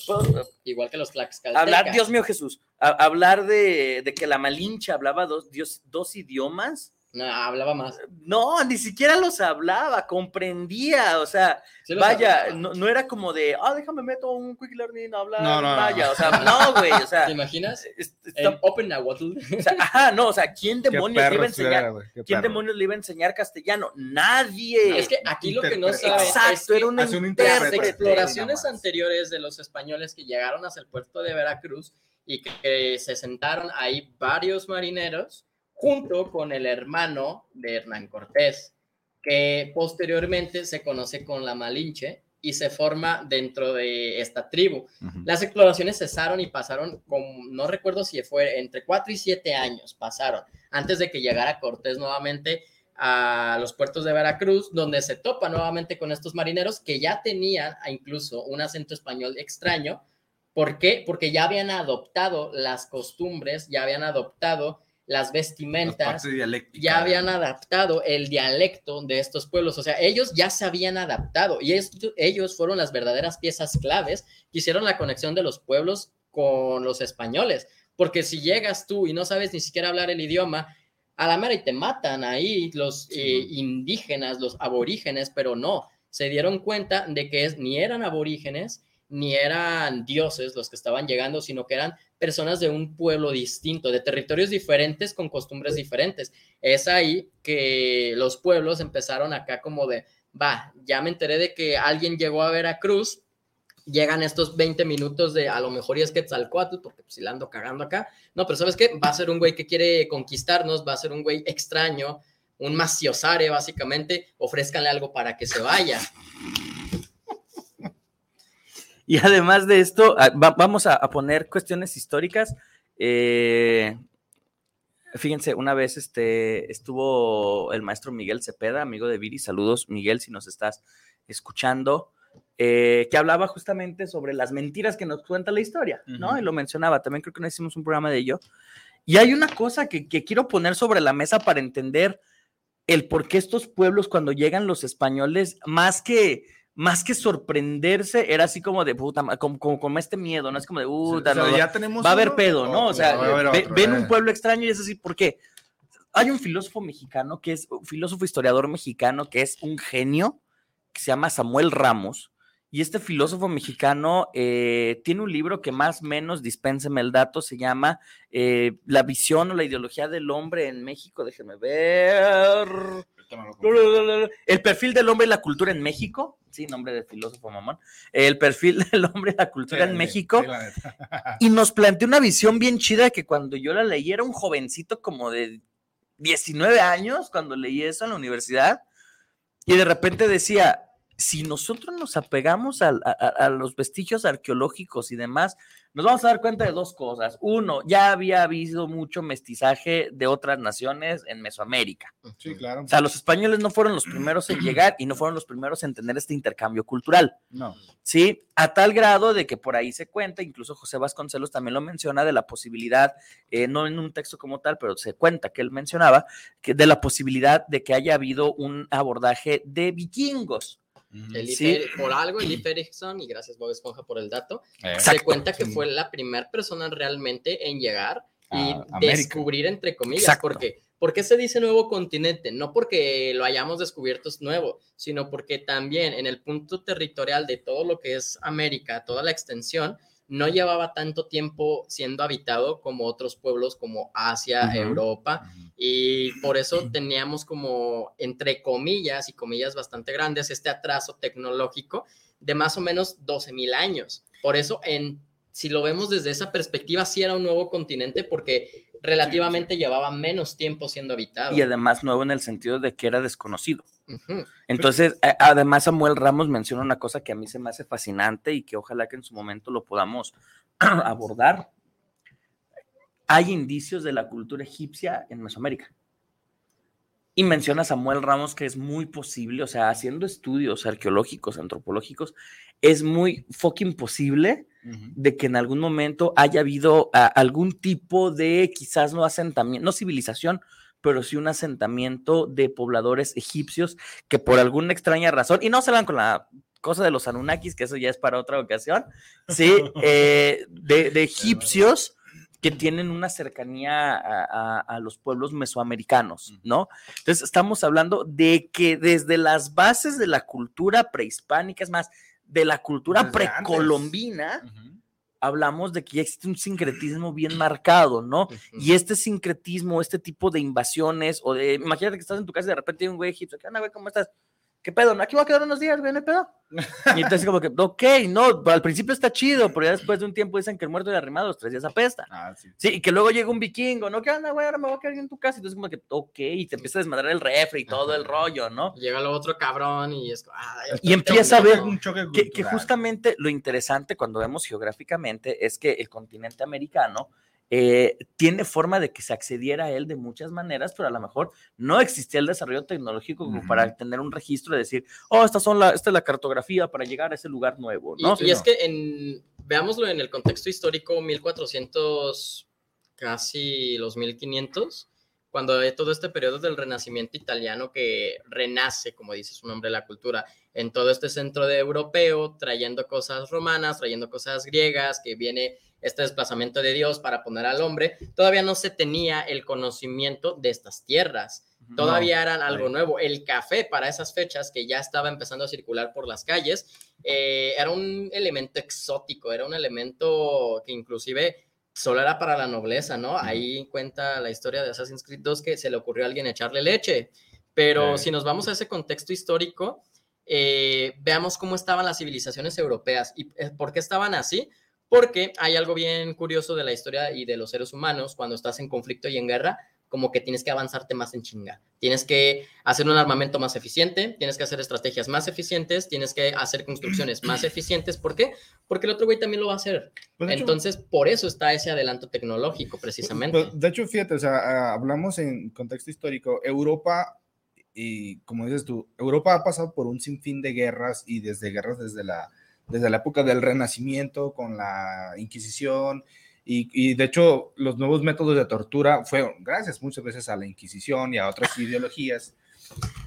¿puedo- Igual que los Tlaxcaltecas. hablar, Dios mío Jesús, a- hablar de, de que la Malinche hablaba dos, Dios, dos idiomas. No, hablaba más. No, ni siquiera los hablaba, comprendía, o sea, Sí vaya, no, no era como de, ah, déjame meto un quick learning a hablar, No, no, no. vaya, o sea, no, güey, o sea, ¿Te imaginas? es- En está- Open Nahuatl. o sea, ajá, no, o sea, ¿quién demonios le iba a enseñar? qué ¿Quién demonios le iba a enseñar castellano? Nadie. Es que aquí lo que no sabe es Exacto, que era un hace un las intérprete, exploraciones anteriores de los españoles que llegaron hacia el puerto de Veracruz y que se sentaron ahí varios marineros junto con el hermano de Hernán Cortés, que posteriormente se conoce con la Malinche y se forma dentro de esta tribu. Las exploraciones cesaron y pasaron, como, no recuerdo si fue entre 4 y 7 años pasaron, antes de que llegara Cortés nuevamente a los puertos de Veracruz, donde se topa nuevamente con estos marineros que ya tenían incluso un acento español extraño. ¿Por qué? Porque ya habían adoptado las costumbres, ya habían adoptado las vestimentas, ya habían adaptado el dialecto de estos pueblos, o sea, ellos ya se habían adaptado y esto- ellos fueron las verdaderas piezas claves que hicieron la conexión de los pueblos con los españoles, porque si llegas tú y no sabes ni siquiera hablar el idioma, a la mera y te matan ahí los eh, indígenas, los aborígenes, pero no, se dieron cuenta de que es, ni eran aborígenes, ni eran dioses los que estaban llegando, sino que eran personas de un pueblo distinto, de territorios diferentes, con costumbres diferentes. Es ahí que los pueblos empezaron acá como de, va, ya me enteré de que alguien llegó a Veracruz, llegan estos 20 minutos de, a lo mejor y es Quetzalcoatl, porque pues, si la ando cagando acá, no, pero ¿sabes qué? Va a ser un güey que quiere conquistarnos, va a ser un güey extraño, un maciosare, básicamente, ofrézcanle algo para que se vaya. Y además de esto, ah, va- vamos a, a poner cuestiones históricas. Eh, fíjense, una vez este, estuvo el maestro Miguel Cepeda, amigo de Viri. Saludos, Miguel, si nos estás escuchando. eh, que hablaba justamente sobre las mentiras que nos cuenta la historia, ¿no? Y lo mencionaba, también creo que no hicimos un programa de ello. Y hay una cosa que, que quiero poner sobre la mesa para entender el por qué estos pueblos cuando llegan los españoles, más que, más que sorprenderse, era así como de puta, como, como, como este miedo, ¿no? Es como de, O puta, sea, no, ya tenemos va a haber pedo, ¿no? O sea, ve- ven eh. un pueblo extraño y es así, ¿por qué? Hay un filósofo mexicano que es un filósofo historiador mexicano que es un genio, que se llama Samuel Ramos. Y este filósofo mexicano eh, tiene un libro que más o menos, dispénseme el dato, se llama eh, La visión o la ideología del hombre en México. Déjenme ver. El perfil del hombre y la cultura en México. Sí, nombre de filósofo mamón. El perfil del hombre y la cultura Sí, en México. sí. Y nos planteó una visión bien chida que cuando yo la leí era un jovencito como de 19 años cuando leí eso en la universidad. Y de repente decía, si nosotros nos apegamos al- a, a- a los vestigios arqueológicos y demás, nos vamos a dar cuenta de dos cosas. Uno, ya había habido mucho mestizaje de otras naciones en Mesoamérica. Sí, claro. O sea, los españoles no fueron los primeros en llegar y no fueron los primeros en tener este intercambio cultural. No. ¿sí? A tal grado de que por ahí se cuenta, incluso José Vasconcelos también lo menciona, de la posibilidad, eh, no en un texto como tal, pero se cuenta que él mencionaba, que de la posibilidad de que haya habido un abordaje de vikingos. El Sí. Por algo, el Leif Erikson, y gracias Bob Esponja por el dato, se Exacto. cuenta que fue la primera persona realmente en llegar y A América. descubrir, entre comillas, Exacto. porque ¿por qué se dice nuevo continente? No porque lo hayamos descubierto es nuevo, sino porque también en el punto territorial de todo lo que es América, toda la extensión, no llevaba tanto tiempo siendo habitado como otros pueblos como Asia. Europa, y por eso teníamos como, entre comillas y comillas bastante grandes, este atraso tecnológico de más o menos 12 mil años. Por eso, en, si lo vemos desde esa perspectiva, sí era un nuevo continente porque relativamente llevaba menos tiempo siendo habitado. Y además nuevo en el sentido de que era desconocido. Entonces, además Samuel Ramos menciona una cosa que a mí se me hace fascinante y que ojalá que en su momento lo podamos abordar. Hay indicios de la cultura egipcia en Mesoamérica. Y menciona Samuel Ramos que es muy posible, o sea, haciendo estudios arqueológicos, antropológicos, es muy fucking posible de que en algún momento haya habido ah, algún tipo de, quizás no asentamiento, no civilización, pero sí un asentamiento de pobladores egipcios que por alguna extraña razón, y no se van con la cosa de los Anunnakis, que eso ya es para otra ocasión, sí, eh, de, de egipcios que tienen una cercanía a, a- a los pueblos mesoamericanos, ¿no? Entonces, estamos hablando de que desde las bases de la cultura prehispánica, es más, de la cultura Desde precolombina, hablamos de que ya existe un sincretismo bien marcado, ¿no? Y este sincretismo, este tipo de invasiones, o de, imagínate que estás en tu casa y de repente hay un güey egipcio, ¿qué onda, güey? ¿Cómo estás? ¿Qué pedo? Aquí voy a quedar unos días, güey, no hay pedo. Y entonces como que, ok, no, al principio está chido, pero ya después de un tiempo dicen que el muerto de arrimado los tres días apesta. Ah, sí. Sí, y que luego llega un vikingo, ¿no? ¿Qué onda, güey? Ahora me voy a quedar en tu casa. Y entonces como que, ok, y te empieza a desmadrar el refri y todo el rollo, ¿no? Llega el otro cabrón y es. ay, Y empieza a ver un choque que, justamente lo interesante cuando vemos geográficamente es que el continente americano eh, tiene forma de que se accediera a él de muchas maneras, pero a lo mejor no existía el desarrollo tecnológico como para tener un registro y decir, oh, estas son la, esta es la cartografía para llegar a ese lugar nuevo, Y, ¿no? y es que en, veámoslo en el contexto histórico, 1400, casi los 1500, cuando hay todo este periodo del renacimiento italiano que renace, como dice su nombre, la cultura, en todo este centro de europeo, trayendo cosas romanas, trayendo cosas griegas, que viene este desplazamiento de Dios para poner al hombre, todavía no se tenía el conocimiento de estas tierras. Todavía eran algo nuevo. El café para esas fechas, que ya estaba empezando a circular por las calles, eh, era un elemento exótico, era un elemento que inclusive solo era para la nobleza, ¿no? Ahí cuenta la historia de Assassin's Creed 2 que se le ocurrió a alguien echarle leche. Pero Sí. si nos vamos a ese contexto histórico, eh, veamos cómo estaban las civilizaciones europeas y eh, por qué estaban así. Porque hay algo bien curioso de la historia y de los seres humanos cuando estás en conflicto y en guerra, como que tienes que avanzarte más en chinga. Tienes que hacer un armamento más eficiente, tienes que hacer estrategias más eficientes, tienes que hacer construcciones más eficientes. ¿Por qué? Porque el otro güey también lo va a hacer. Pues, de hecho- Entonces, por eso está ese adelanto tecnológico, precisamente. Pues, de hecho, fíjate, o sea, ah, hablamos en contexto histórico. Europa, y como dices tú, Europa ha pasado por un sinfín de guerras y desde guerras desde la, desde la época del Renacimiento con la Inquisición. Y, y de hecho, los nuevos métodos de tortura fueron gracias muchas veces a la Inquisición y a otras ideologías.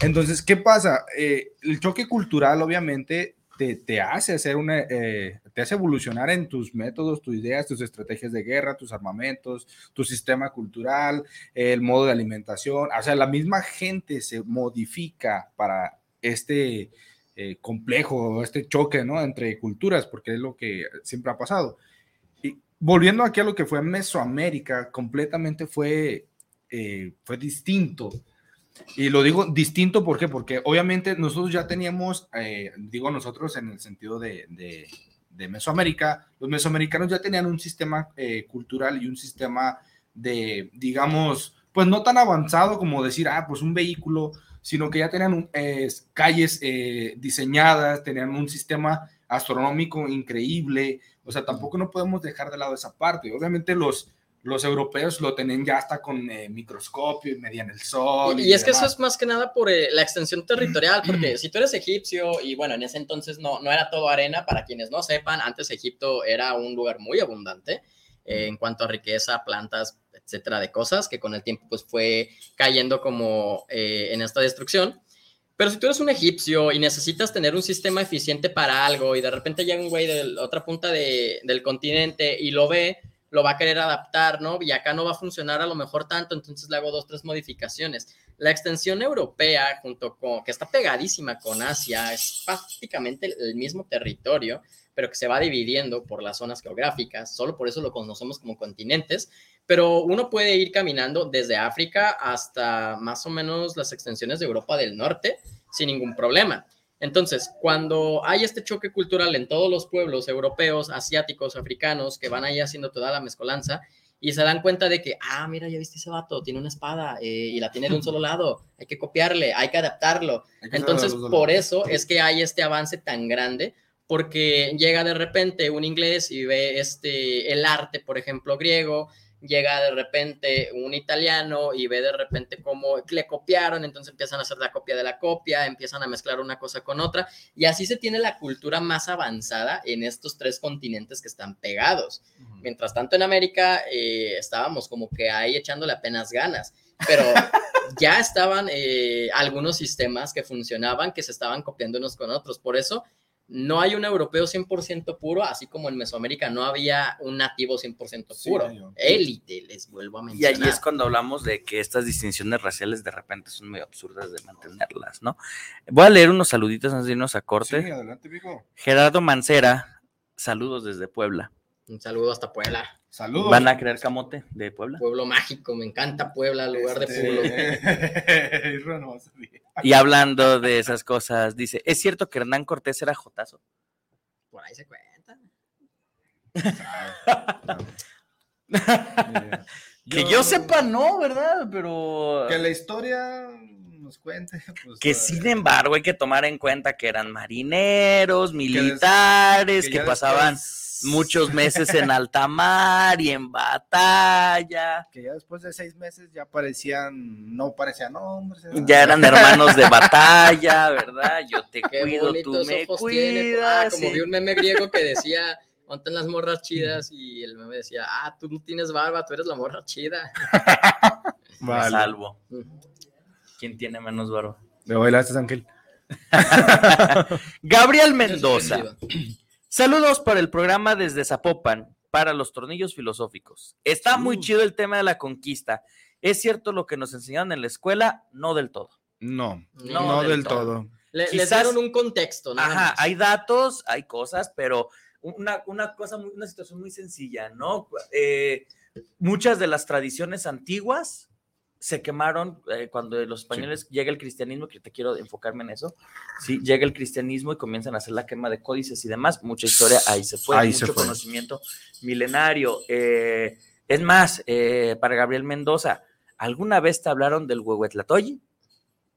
Entonces, ¿qué pasa? Eh, el choque cultural, obviamente, te, te hace hacer una, eh, te hace evolucionar en tus métodos, tus ideas, tus estrategias de guerra, tus armamentos, tu sistema cultural, el modo de alimentación. O sea, la misma gente se modifica para este eh, complejo, este choque, ¿no? Entre culturas, porque es lo que siempre ha pasado. Volviendo aquí a lo que fue Mesoamérica, completamente fue, eh, fue distinto. Y lo digo distinto, ¿por? Porque obviamente nosotros ya teníamos, eh, digo nosotros en el sentido de, de, Mesoamérica, los mesoamericanos ya tenían un sistema eh, cultural y un sistema de, digamos, pues no tan avanzado como decir, ah, pues un vehículo, sino que ya tenían eh, calles diseñadas, tenían un sistema astronómico increíble, o sea, tampoco no podemos dejar de lado esa parte. Obviamente los, los europeos lo tenían ya hasta con eh, microscopio y medían el sol. Y, y es que eso demás. es más que nada por eh, la extensión territorial, porque si tú eres egipcio, y bueno, en ese entonces no, no era todo arena, para quienes no sepan, antes Egipto era un lugar muy abundante eh, en cuanto a riqueza, plantas, etcétera, de cosas, que con el tiempo pues fue cayendo como eh, en esta destrucción. Pero si tú eres un egipcio y necesitas tener un sistema eficiente para algo y de repente llega un güey de otra punta de- del continente y lo ve, lo va a querer adaptar, ¿no? Y acá no va a funcionar a lo mejor tanto, entonces le hago dos, tres modificaciones. La extensión europea, junto con, que está pegadísima con Asia, es prácticamente el mismo territorio, pero que se va dividiendo por las zonas geográficas, solo por eso lo conocemos como continentes, pero uno puede ir caminando desde África hasta más o menos las extensiones de Europa del Norte sin ningún problema. Entonces, cuando hay este choque cultural en todos los pueblos europeos, asiáticos, africanos, que van ahí haciendo toda la mezcolanza, y se dan cuenta de que, ah, mira, ya viste ese vato, tiene una espada eh, y la tiene de un solo lado, hay que copiarle, hay que adaptarlo. Hay que Entonces, por eso es que hay este avance tan grande, porque llega de repente un inglés y ve este, el arte, por ejemplo, griego, llega de repente un italiano y ve de repente cómo le copiaron, entonces empiezan a hacer la copia de la copia, empiezan a mezclar una cosa con otra, y así se tiene la cultura más avanzada en estos tres continentes que están pegados. Mientras tanto en América eh, estábamos como que ahí echándole apenas ganas, pero ya estaban eh, algunos sistemas que funcionaban, que se estaban copiando unos con otros, por eso no hay un europeo 100% puro, así como en Mesoamérica no había un nativo 100% puro. Élite, les vuelvo a Y mencionar. ahí es cuando hablamos de que estas distinciones raciales de repente son medio absurdas de mantenerlas, ¿no? Voy a leer unos saluditos antes de irnos a corte. Sí, adelante. Gerardo Mancera, saludos desde Puebla. Un saludo hasta Puebla. Saludos. ¿Van a creer camote de Puebla? Pueblo mágico, me encanta Puebla, lugar de pueblo. Este... Salir. Y hablando de esas cosas, dice, ¿es cierto que Hernán Cortés era jotazo? Por ahí se cuenta. Que yo sepa, no, ¿verdad? Pero... Que la historia nos cuente. Pues, Que eh, sin embargo hay que tomar en cuenta que eran marineros, militares, que pasaban después- muchos meses en alta mar y en batalla. Que ya después de seis meses ya parecían, no parecían hombres. Ya eran hermanos de batalla, ¿verdad? Yo te Qué cuido, tú me tiene. Ah, cuidas. como sí. vi un meme griego que decía, montan las morras chidas y el meme decía, ah, tú no tienes barba, tú eres la morra chida. Me Vale. salvo. ¿Quién tiene menos barba? Me bailaste, Ángel. Gabriel Mendoza. Saludos para el programa desde Zapopan, para los tornillos filosóficos. Está muy chido el tema de la conquista. ¿Es cierto lo que nos enseñaron en la escuela? No del todo. No, No no, del del todo. todo. Le- les dieron un contexto, nada Ajá, más. hay datos, hay cosas, pero una, una cosa, muy- una situación muy sencilla, ¿no? Eh, muchas de las tradiciones antiguas se quemaron eh, cuando los españoles llega el cristianismo, que te quiero enfocarme en eso, sí, llega el cristianismo y comienzan a hacer la quema de códices y demás, mucha historia ahí se fue, Ahí se mucho fue. conocimiento milenario. eh, es más, eh, para Gabriel Mendoza, ¿alguna vez te hablaron del huehuetlatoyi?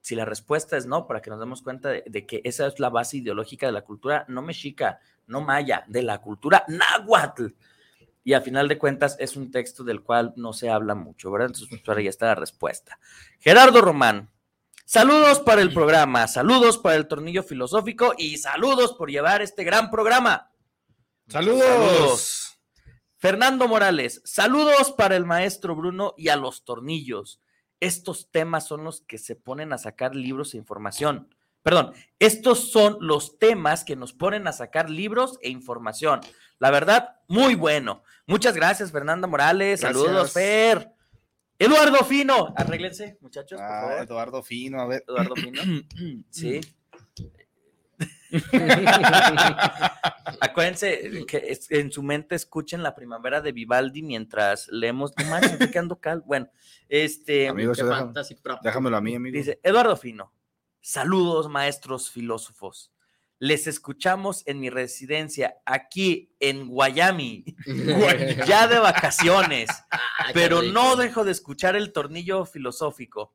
Si la respuesta es no, para que nos demos cuenta de, de que esa es la base ideológica de la cultura no mexica, no maya, de la cultura náhuatl. Y a final de cuentas es un texto del cual no se habla mucho, ¿verdad? Entonces, pues, ahí está la respuesta. Gerardo Román, saludos para el programa, saludos para el tornillo filosófico y saludos por llevar este gran programa. Saludos. Saludos. Fernando Morales, saludos para el maestro Bruno y a los tornillos. Estos temas son los que se ponen a sacar libros e información. Perdón, estos son los temas que nos ponen a sacar libros e información. La verdad, muy bueno. Muchas gracias, Fernando Morales. Gracias. Saludos, Fer. Eduardo Fino, arréglense, muchachos, por Ah, favor. Eduardo Fino, a ver. Eduardo Fino. Sí. Acuérdense que es- en su mente escuchen la primavera de Vivaldi mientras leemos. No manches, estoy quedando cal. Bueno, este Amigos, Qué déjame- déjamelo a mí, amigo. dice Eduardo Fino. Saludos, maestros filósofos. Les escuchamos en mi residencia aquí en Guayami, ya de vacaciones, Ah, pero no dejo de escuchar el tornillo filosófico.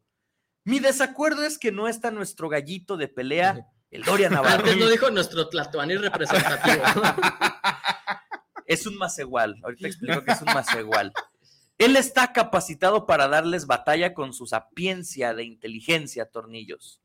Mi desacuerdo es que no está nuestro gallito de pelea, el Doria Navarro. Antes no dijo nuestro Tlatoani representativo. Es un macegual. Ahorita explico que es un macegual. Él está capacitado para darles batalla con su sapiencia de inteligencia, tornillos.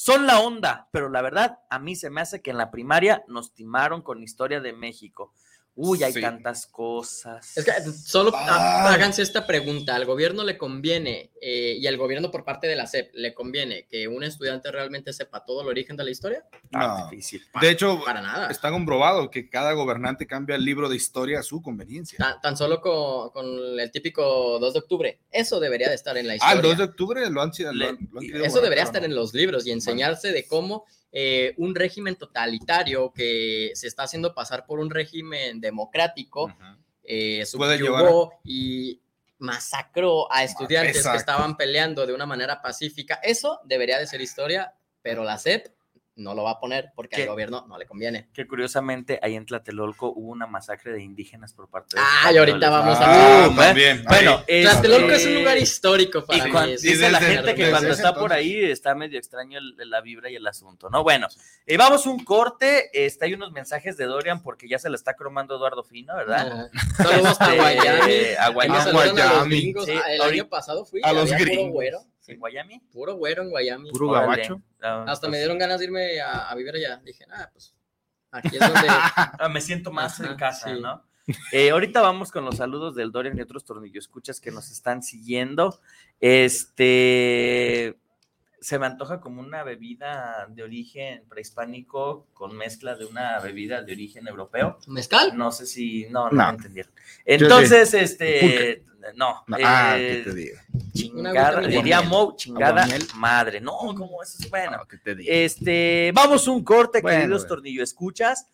Son la onda, pero la verdad, a mí se me hace que en la primaria nos timaron con historia de México. Uy, hay Sí. tantas cosas. Es que solo Ah. háganse esta pregunta. ¿Al gobierno le conviene, eh, y al gobierno por parte de la SEP, le conviene que un estudiante realmente sepa todo el origen de la historia? Ah, No. difícil. De hecho, Para nada. está comprobado que cada gobernante cambia el libro de historia a su conveniencia. Tan, tan solo con, con el típico 2 de octubre. Eso debería de estar en la Ah, historia. el 2 de octubre lo han, lo han- Le- lo han querido Eso debería estar no. en los libros y enseñarse de cómo eh, un régimen totalitario que se está haciendo pasar por un régimen democrático eh, subyugó y masacró a estudiantes Exacto. que estaban peleando de una manera pacífica. Eso debería de ser historia, pero la SEP no lo va a poner porque al gobierno no le conviene. Que curiosamente ahí en Tlatelolco hubo una masacre de indígenas por parte de Ah, y ahorita vamos a Ah, hablar. también. Bueno. Tlatelolco este, es un lugar histórico Y para mí. es- y dice la desde- gente que desde cuando está por ahí está medio extraño el- la vibra y el asunto, ¿no? Bueno, eh, vamos un corte. Este, hay unos mensajes de Dorian porque ya se le está cromando Eduardo Fino, ¿verdad? Ah, Saludos a Este, Guayami. a Guayami. Sí, Ah, el ahorita- año pasado fui a los gringos. güero. ¿En Guayami? Puro güero en Guayami. Puro Órale. gabacho. Ah, Hasta pues, me dieron ganas de irme a, a vivir allá. Dije, ah, pues aquí es donde... ah, me siento más en casa, sí. ¿no? Eh, ahorita vamos con los saludos del Dorian y otros tornillos escuchas que nos están siguiendo. Este se me antoja como una bebida de origen prehispánico con mezcla de una bebida de origen europeo. ¿Mezcal? No sé si no, no, No. me entendieron. Entonces, este, Pulque. no, No, ah, eh, ¿qué te digo? chingada, diría. Mo, chingada madre. No, como eso es bueno. No, ¿qué te digo? Este, vamos un corte, Bueno, queridos bueno. tornillo escuchas.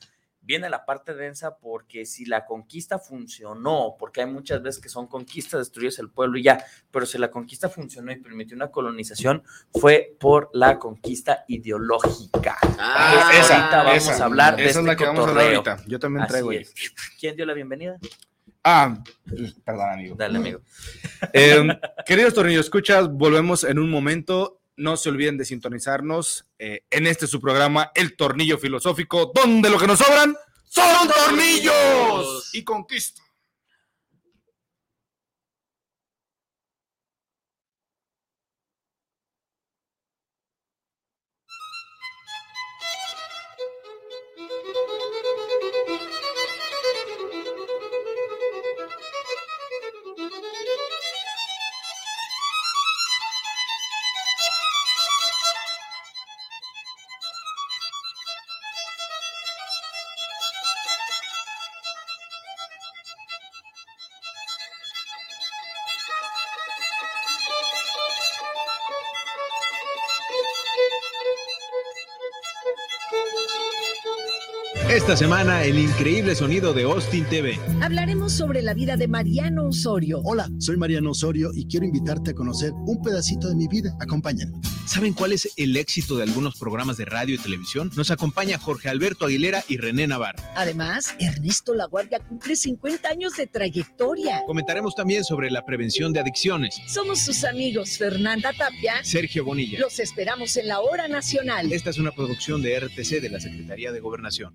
Viene la parte densa porque si la conquista funcionó, porque hay muchas veces que son conquistas, destruyes el pueblo y ya, pero si la conquista funcionó y permitió una colonización, fue por la conquista ideológica. Ah, Esa, ahorita vamos a hablar de esa es la este que vamos a hablar cotorreo. ahorita. Yo también Así traigo. es. ¿Quién dio la bienvenida? Ah, perdón, amigo. Dale, amigo. Eh, queridos tornillos, escuchas, volvemos en un momento. No se olviden de sintonizarnos eh, en este su programa, El Tornillo Filosófico, donde lo que nos sobran son tornillos y conquista. Esta semana, el increíble sonido de Austin TV. Hablaremos sobre la vida de Mariano Osorio. Hola, soy Mariano Osorio y quiero invitarte a conocer un pedacito de mi vida. Acompáñenme. ¿Saben cuál es el éxito de algunos programas de radio y televisión? Nos acompaña Jorge Alberto Aguilera y René Navarro. Además, Ernesto Laguardia cumple 50 años de trayectoria. Comentaremos también sobre la prevención de adicciones. Somos sus amigos Fernanda Tapia. Sergio Bonilla. Los esperamos en la hora nacional. Esta es una producción de RTC de la Secretaría de Gobernación.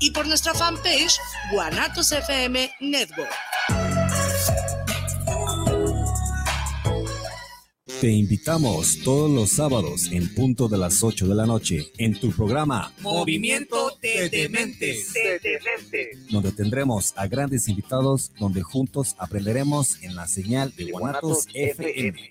y por nuestra fanpage Guanatos FM Network. Te invitamos todos los sábados en punto de las 8 de la noche en tu programa Movimiento de Dementes. donde tendremos a grandes invitados donde juntos aprenderemos en la señal de Guanatos FM.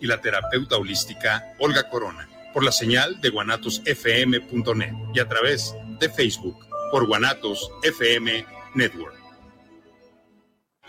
y la terapeuta holística Olga Corona por la señal de guanatosfm.net y a través de Facebook por Guanatos FM Network.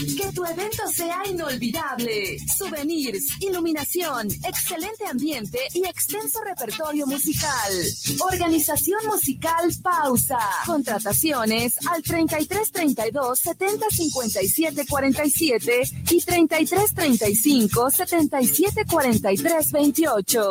Que tu evento sea inolvidable. Souvenirs, iluminación, excelente ambiente y extenso repertorio musical. Organización musical Pausa. Contrataciones al 33 32 70 57 47 y 33 35 77 43 28.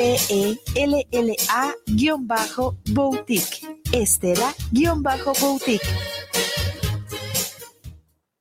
S-T-E-L-L-A-Boutique. Estela-Boutique.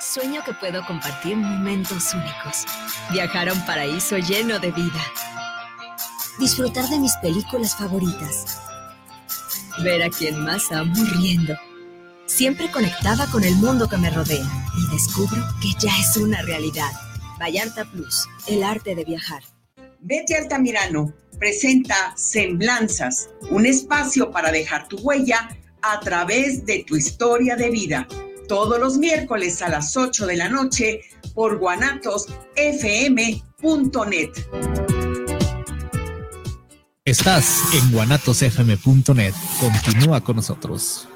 Sueño que puedo compartir momentos únicos. Viajar a un paraíso lleno de vida. Disfrutar de mis películas favoritas. Ver a quien más amo riendo. Siempre conectada con el mundo que me rodea. Y descubro que ya es una realidad. Vallarta Plus, el arte de viajar. Vete Altamirano presenta Semblanzas, un espacio para dejar tu huella a través de tu historia de vida todos los miércoles a las 8 de la noche por guanatosfm.net. Estás en guanatosfm.net. Continúa con nosotros.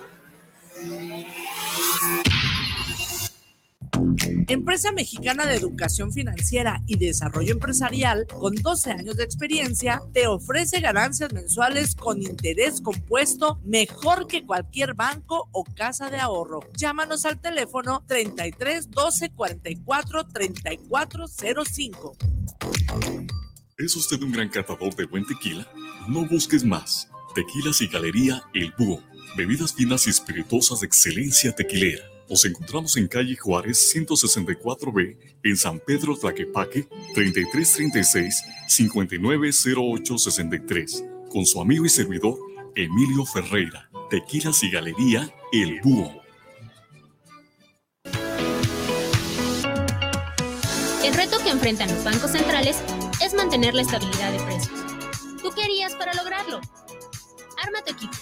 Empresa Mexicana de Educación Financiera y Desarrollo Empresarial, con 12 años de experiencia, te ofrece ganancias mensuales con interés compuesto mejor que cualquier banco o casa de ahorro. Llámanos al teléfono 33 12 44 34 05. ¿Es usted un gran catador de buen tequila? No busques más. Tequilas y Galería El Búho. Bebidas finas y espirituosas de excelencia tequilera nos encontramos en calle Juárez 164B, en San Pedro Tlaquepaque, 3336-590863, con su amigo y servidor Emilio Ferreira, Tequilas y Galería El Búho. El reto que enfrentan los bancos centrales es mantener la estabilidad de precios. ¿Tú qué harías para lograrlo? Arma tu equipo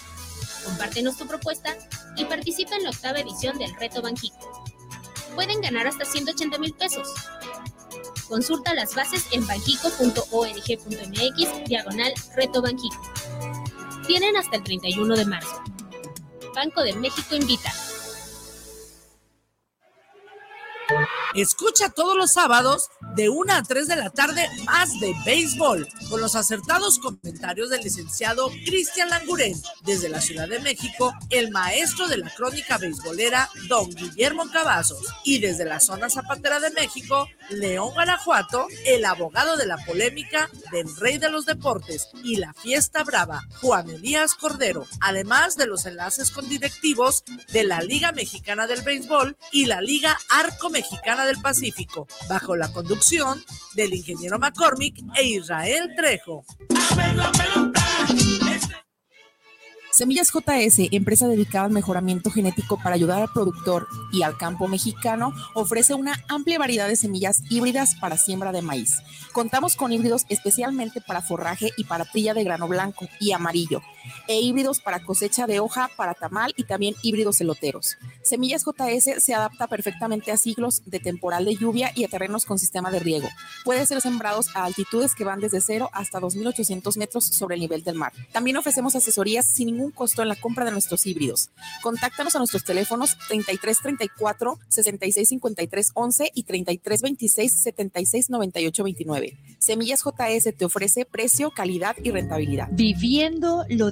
Compártenos tu propuesta y participa en la octava edición del Reto Banjico. Pueden ganar hasta 180 mil pesos. Consulta las bases en banjico.org.mx diagonal Reto Banjico. Tienen hasta el 31 de marzo. Banco de México invita. Escucha todos los sábados de 1 a 3 de la tarde, más de béisbol, con los acertados comentarios del licenciado Cristian Languren. Desde la Ciudad de México, el maestro de la crónica beisbolera, don Guillermo Cavazos. Y desde la zona zapatera de México, León Guanajuato, el abogado de la polémica del rey de los deportes y la fiesta brava, Juan Elías Cordero, además de los enlaces con directivos de la Liga Mexicana del Béisbol y la Liga Arco Mexicana del Pacífico, bajo la conducción del ingeniero McCormick e Israel Trejo. Semillas JS, empresa dedicada al mejoramiento genético para ayudar al productor y al campo mexicano, ofrece una amplia variedad de semillas híbridas para siembra de maíz. Contamos con híbridos especialmente para forraje y para trilla de grano blanco y amarillo, e híbridos para cosecha de hoja, para tamal y también híbridos eloteros. Semillas JS se adapta perfectamente a siglos de temporal de lluvia y a terrenos con sistema de riego. Puede ser sembrados a altitudes que van desde 0 hasta 2.800 metros sobre el nivel del mar. También ofrecemos asesorías sin ningún costo en la compra de nuestros híbridos. Contáctanos a nuestros teléfonos 3334 6653 11 y 3326 76 29. Semillas JS te ofrece precio, calidad y rentabilidad. Viviendo lo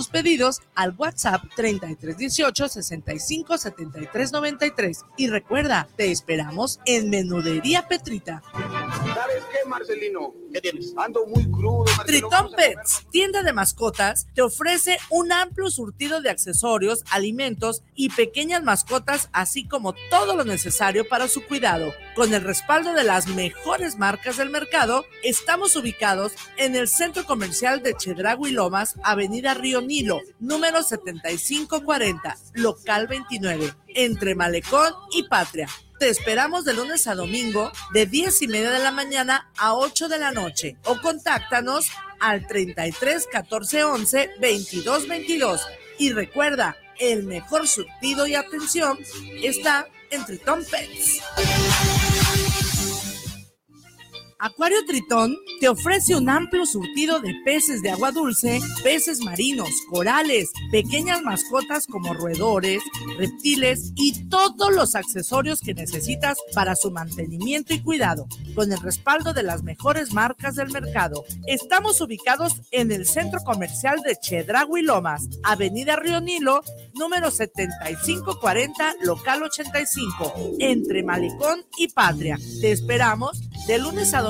tus pedidos al WhatsApp 3318 65 73 93. Y recuerda, te esperamos en Menudería Petrita. ¿Sabes qué, Marcelino? ¿Qué tienes? Ando muy crudo. Tritón Pets, tienda de mascotas, te ofrece un amplio surtido de accesorios, alimentos y pequeñas mascotas, así como todo lo necesario para su cuidado. Con el respaldo de las mejores marcas del mercado, estamos ubicados en el centro comercial de Chedragui Lomas, Avenida Río Nilo, número 7540, local 29, entre Malecón y Patria. Te esperamos de lunes a domingo de 10 y media de la mañana a 8 de la noche o contáctanos al 33 14 11 22 22. Y recuerda, el mejor surtido y atención está entre Tom Pets. Acuario Tritón te ofrece un amplio surtido de peces de agua dulce, peces marinos, corales, pequeñas mascotas como roedores, reptiles y todos los accesorios que necesitas para su mantenimiento y cuidado, con el respaldo de las mejores marcas del mercado. Estamos ubicados en el centro comercial de Chedragui Lomas, Avenida Río Nilo, número 7540, local 85, entre Malecón y Patria. Te esperamos de lunes a domingo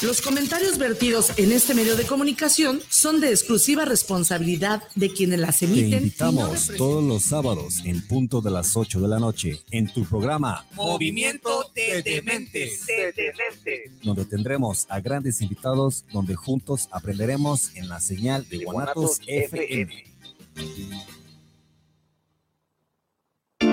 los comentarios vertidos en este medio de comunicación son de exclusiva responsabilidad de quienes las emiten. Te invitamos todos los sábados en punto de las 8 de la noche en tu programa Movimiento de Dementes, donde tendremos a grandes invitados donde juntos aprenderemos en la señal de Guanatos FM.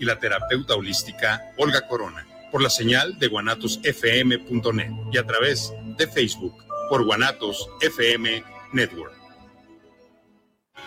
y la terapeuta holística Olga Corona por la señal de guanatosfm.net y a través de Facebook por Guanatos FM Network.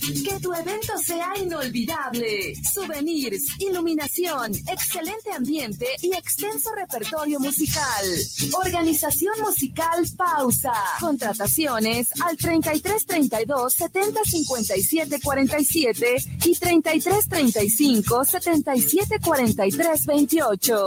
Que tu evento sea inolvidable. Souvenirs, iluminación, excelente ambiente y extenso repertorio musical. Organización musical Pausa. Contrataciones al 3332 70 57 47 y 3335 77 43 28.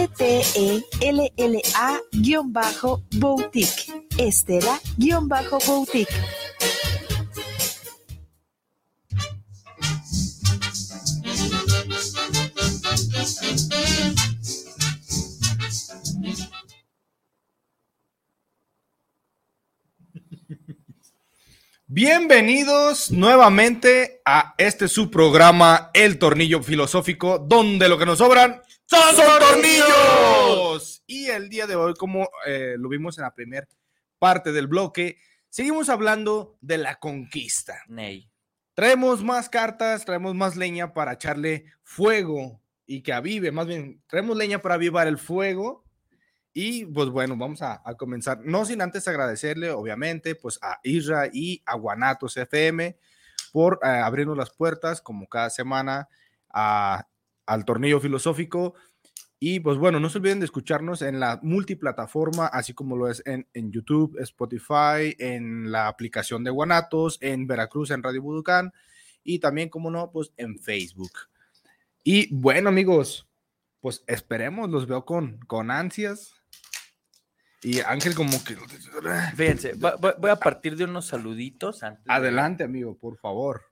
S-T-E-L-L-A-Boutique. Estela-Boutique. Bienvenidos nuevamente a este su programa El Tornillo Filosófico, donde lo que nos sobran son, tornillos. Y el día de hoy, como eh, lo vimos en la primera parte del bloque, seguimos hablando de la conquista. Ney. Traemos más cartas, traemos más leña para echarle fuego y que avive, más bien, traemos leña para avivar el fuego. Y pues bueno, vamos a, a comenzar, no sin antes agradecerle, obviamente, pues a Isra y a Guanatos FM por eh, abrirnos las puertas, como cada semana, a, al tornillo filosófico. Y pues bueno, no se olviden de escucharnos en la multiplataforma, así como lo es en, en YouTube, Spotify, en la aplicación de Guanatos, en Veracruz, en Radio Buducán y también, como no, pues en Facebook. Y bueno, amigos, pues esperemos, los veo con, con ansias. Y Ángel como que... Fíjense, voy a partir de unos saluditos. antes Adelante, amigo, por favor.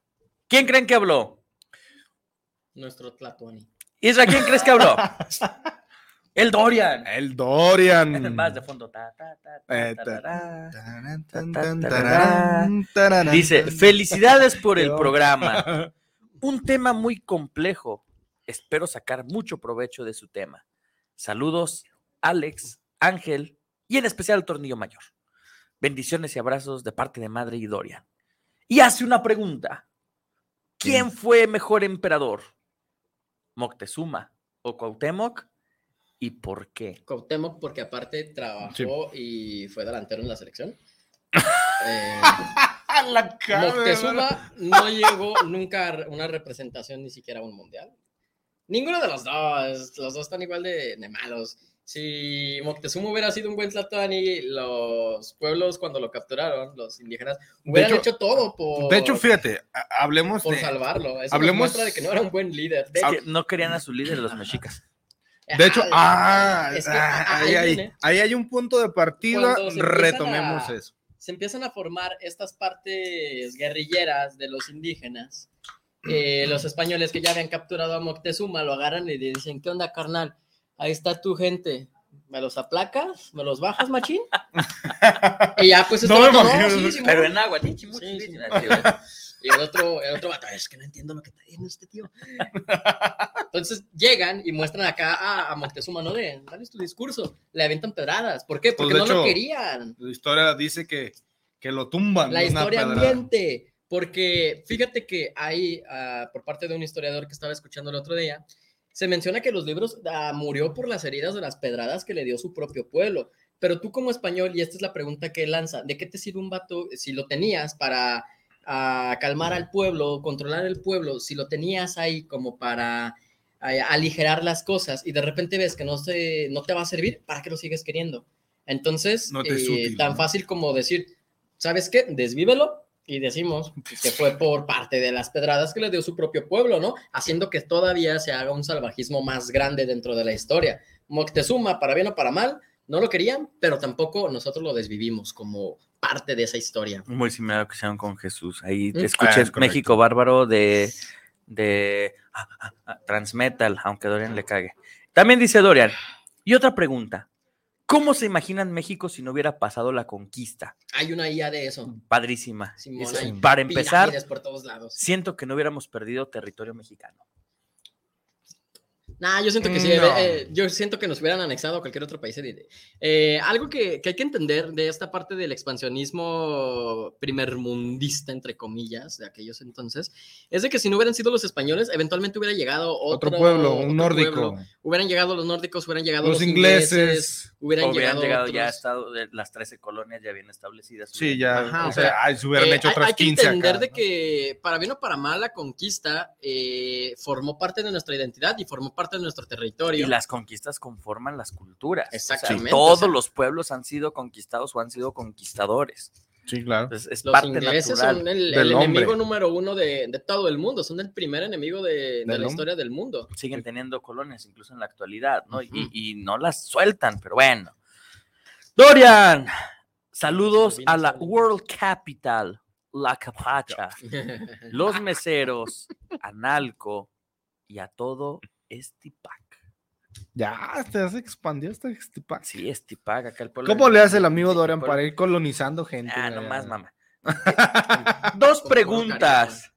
¿Quién creen que habló? Nuestro Tlatuani. Isra, ¿quién crees que habló? El Dorian. El Dorian. Más de fondo. Dice, felicidades por el programa. Un tema muy complejo. Espero sacar mucho provecho de su tema. Saludos, Alex, Ángel y en especial al Tornillo Mayor. Bendiciones y abrazos de parte de Madre y Dorian. Y hace una pregunta. ¿Quién fue mejor emperador? ¿Moctezuma o Cuauhtémoc? ¿Y por qué? Cuauhtémoc porque aparte trabajó y fue delantero en la selección. Eh, la cara, Moctezuma no llegó nunca a una representación ni siquiera a un mundial. Ninguno de los dos, los dos están igual de, de malos. Si Moctezuma hubiera sido un buen Tlatoani, los pueblos cuando lo capturaron, los indígenas, hubieran hecho- hecho, todo por, De hecho, fíjate, ha- hablemos por de. salvarlo. Eso hablemos- de que no era un buen líder. De que no querían a su líder los mexicas. De hecho, ah, Es que ah, ahí ahí, ahí- viene. ahí hay un punto de partida. Cuando se empiezan Retomemos a- eso. se empiezan a formar estas partes guerrilleras de los indígenas. eh, los españoles que ya habían capturado a Moctezuma lo agarran y le dicen, ¿qué onda, carnal? Ahí está tu gente. ¿Me los aplacas? ¿Me los bajas, machín? y ya, pues, este No vato, imagino, sí, no, sí, Pero en agua, ni chimuchi, Sí, sí. ni- Y el otro, el otro vato, es que no entiendo lo que está diciendo este tío. Entonces llegan y muestran acá a, a Moctezuma, no de, dale tu discurso. Le aventan pedradas. ¿Por qué? Pues, Porque de no lo hecho, querían. La historia dice que, que lo tumban. La historia ambiente, porque fíjate que hay, ah, por parte de un historiador que estaba escuchando el otro día, se menciona que los libros ah, murió por las heridas de las pedradas que le dio su propio pueblo. Pero tú como español, y esta es la pregunta que lanza, ¿de qué te sirve un vato si lo tenías para ah, calmar al pueblo, controlar el pueblo, si lo tenías ahí como para ah, aligerar las cosas y de repente ves que no, se, no te va a servir, ¿para qué lo sigues queriendo? Entonces, No eh, útil, tan ¿no? fácil como decir, ¿sabes qué? Desvívelo y decimos que fue por parte de las pedradas que le dio su propio pueblo, ¿no? Haciendo que todavía se haga un salvajismo más grande dentro de la historia. Moctezuma, para bien o para mal, no lo querían, pero tampoco nosotros lo desvivimos como parte de esa historia. Muy similar a lo que hicieron con Jesús. Ahí Mm. escuché Ah, es. México Bárbaro de, de ah, ah, ah, Transmetal, aunque Dorian le cague. También dice Dorian. Y otra pregunta. ¿Cómo se imaginan México si no hubiera pasado la conquista? Hay una IA de eso. Padrísima. Es- para empezar, pirámides por todos lados. siento que no hubiéramos perdido territorio mexicano. Nah, yo siento que sí. No. eh, eh, yo siento que nos hubieran anexado a cualquier otro país. eh, eh, algo que, que hay que entender de esta parte del expansionismo primermundista, entre comillas, de aquellos entonces, es de que si no hubieran sido los españoles, eventualmente hubiera llegado otro, Otro pueblo, un otro nórdico. pueblo. Hubieran llegado los nórdicos, hubieran llegado Los los, ingleses. hubieran, Hubieran llegado, llegado ya estado de las 13 colonias ya bien establecidas. Sí, ya. Ajá, o sea, se hubieran Eh, hecho hay- otras hay, que 15 entender acá. de ¿no? que para bien o para mal la conquista eh, formó parte de nuestra identidad y formó parte de nuestro Y territorio. las conquistas conforman las culturas. O sea, Exactamente, todos o sea- los pueblos han sido conquistados o han sido conquistadores. Sí, claro. Entonces, es Los parte ingleses son el, el enemigo número uno de, de todo el mundo, son el primer enemigo de, la hombre. historia del mundo. Siguen teniendo colonias incluso en la actualidad, ¿no? Y- y, no las sueltan, pero bueno. Dorian, saludos a la. World Capital, La Capacha, los meseros, a Nalco y a todo Estipac. Ya, te se expandió este Estipac. Sí, Estipac, acá el pueblo. ¿Cómo le hace el amigo Dorian pueblo- para ir colonizando gente? Ah, nomás, mamá. Dos preguntas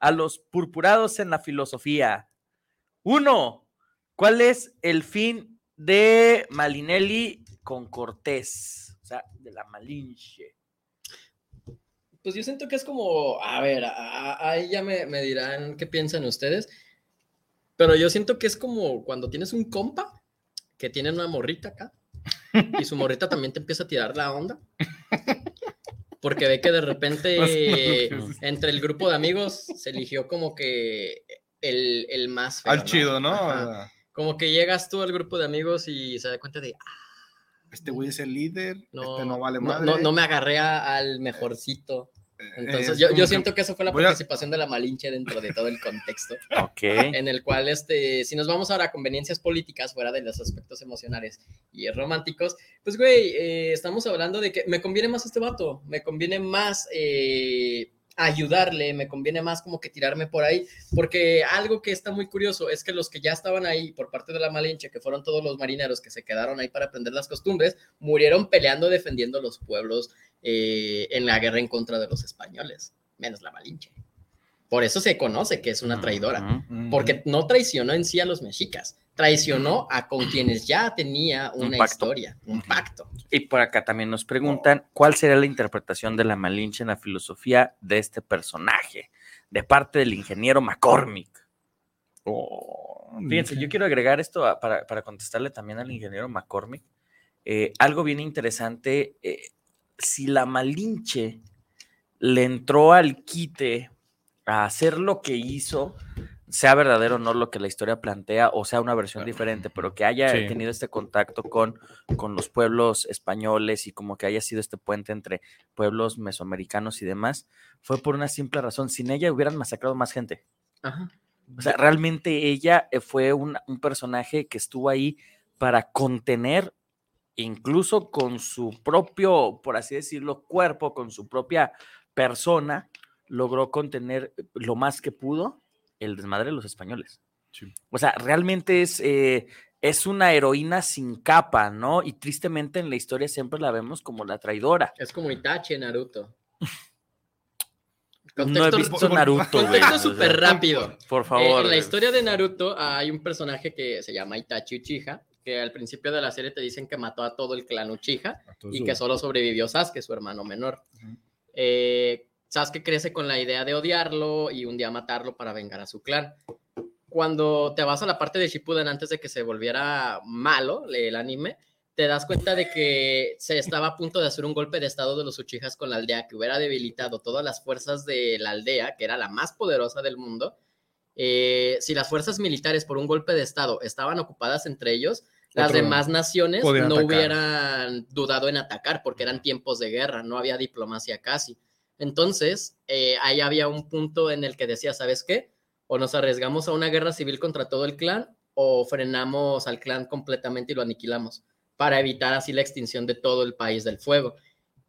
a los purpurados en la filosofía. Uno, ¿cuál es el fin de Malinelli con Cortés? O sea, de la Malinche. Pues yo siento que es como, a ver, ahí ya me, me dirán qué piensan ustedes, pero yo siento que es como cuando tienes un compa que tiene una morrita acá y su morrita también te empieza a tirar la onda. Porque ve que de repente entre el grupo de amigos se eligió como que el, el más feo, Al chido, ¿no? Ajá. Como que llegas tú al grupo de amigos y se da cuenta de, "Ah, Este güey es el líder, no, este no vale no, madre. no- no me agarré a- al mejorcito. Entonces, es yo, yo siento que eso fue la a- participación de la Malinche dentro de todo el contexto, Ok. en el cual, este, si nos vamos ahora a conveniencias políticas, fuera de los aspectos emocionales y románticos, pues, güey, eh, estamos hablando de que me conviene más este vato, me conviene más eh, ayudarle, me conviene más como que tirarme por ahí, porque algo que está muy curioso es que los que ya estaban ahí por parte de la Malinche, que fueron todos los marineros que se quedaron ahí para aprender las costumbres, murieron peleando, defendiendo los pueblos eh, en la guerra en contra de los españoles, menos la Malinche. Por eso se conoce que es una traidora, porque no traicionó en sí a los mexicas, traicionó a con quienes ya tenía Un una historia, un pacto. Y por acá también nos preguntan cuál sería la interpretación de la Malinche en la filosofía de este personaje, de parte del ingeniero McCormick. Oh. Fíjense, yo quiero agregar esto a- para, para contestarle también al ingeniero McCormick. Eh, algo bien interesante, eh, si la Malinche le entró al quite a hacer lo que hizo, sea verdadero o no lo que la historia plantea, o sea una versión diferente, pero que haya Sí. tenido este contacto con, con los pueblos españoles y como que haya sido este puente entre pueblos mesoamericanos y demás, fue por una simple razón. Sin ella hubieran masacrado más gente. Ajá. O sea, realmente ella eh, fue un, un personaje que estuvo ahí para contener, incluso con su propio, por así decirlo, cuerpo, con su propia persona, logró contener lo más que pudo el desmadre de los españoles. O sea, realmente es, eh, es una heroína sin capa, ¿no? Y tristemente en la historia siempre la vemos como la traidora. Es como Itachi en Naruto. No he visto Naruto, Contexto súper rápido. Por Eh, favor. en la historia de Naruto hay un personaje que se llama Itachi Uchiha, que al principio de la serie te dicen que mató a todo el clan Uchiha y que solo sobrevivió Sasuke, su hermano menor. Eh, Sasuke crece con la idea de odiarlo y un día matarlo para vengar a su clan. Cuando te vas a la parte de Shippuden antes de que se volviera malo el anime, te das cuenta de que se estaba a punto de hacer un golpe de estado de los Uchijas con la aldea que hubiera debilitado todas las fuerzas de la aldea, que era la más poderosa del mundo. Eh, si las fuerzas militares por un golpe de estado estaban ocupadas entre ellos, las Otro- demás naciones no atacar. hubieran dudado en atacar porque eran tiempos de guerra, no había diplomacia casi. Entonces, eh, ahí había un punto en el que decía, ¿sabes qué? O nos arriesgamos a una guerra civil contra todo el clan o frenamos al clan completamente y lo aniquilamos para evitar así la extinción de todo el país del fuego.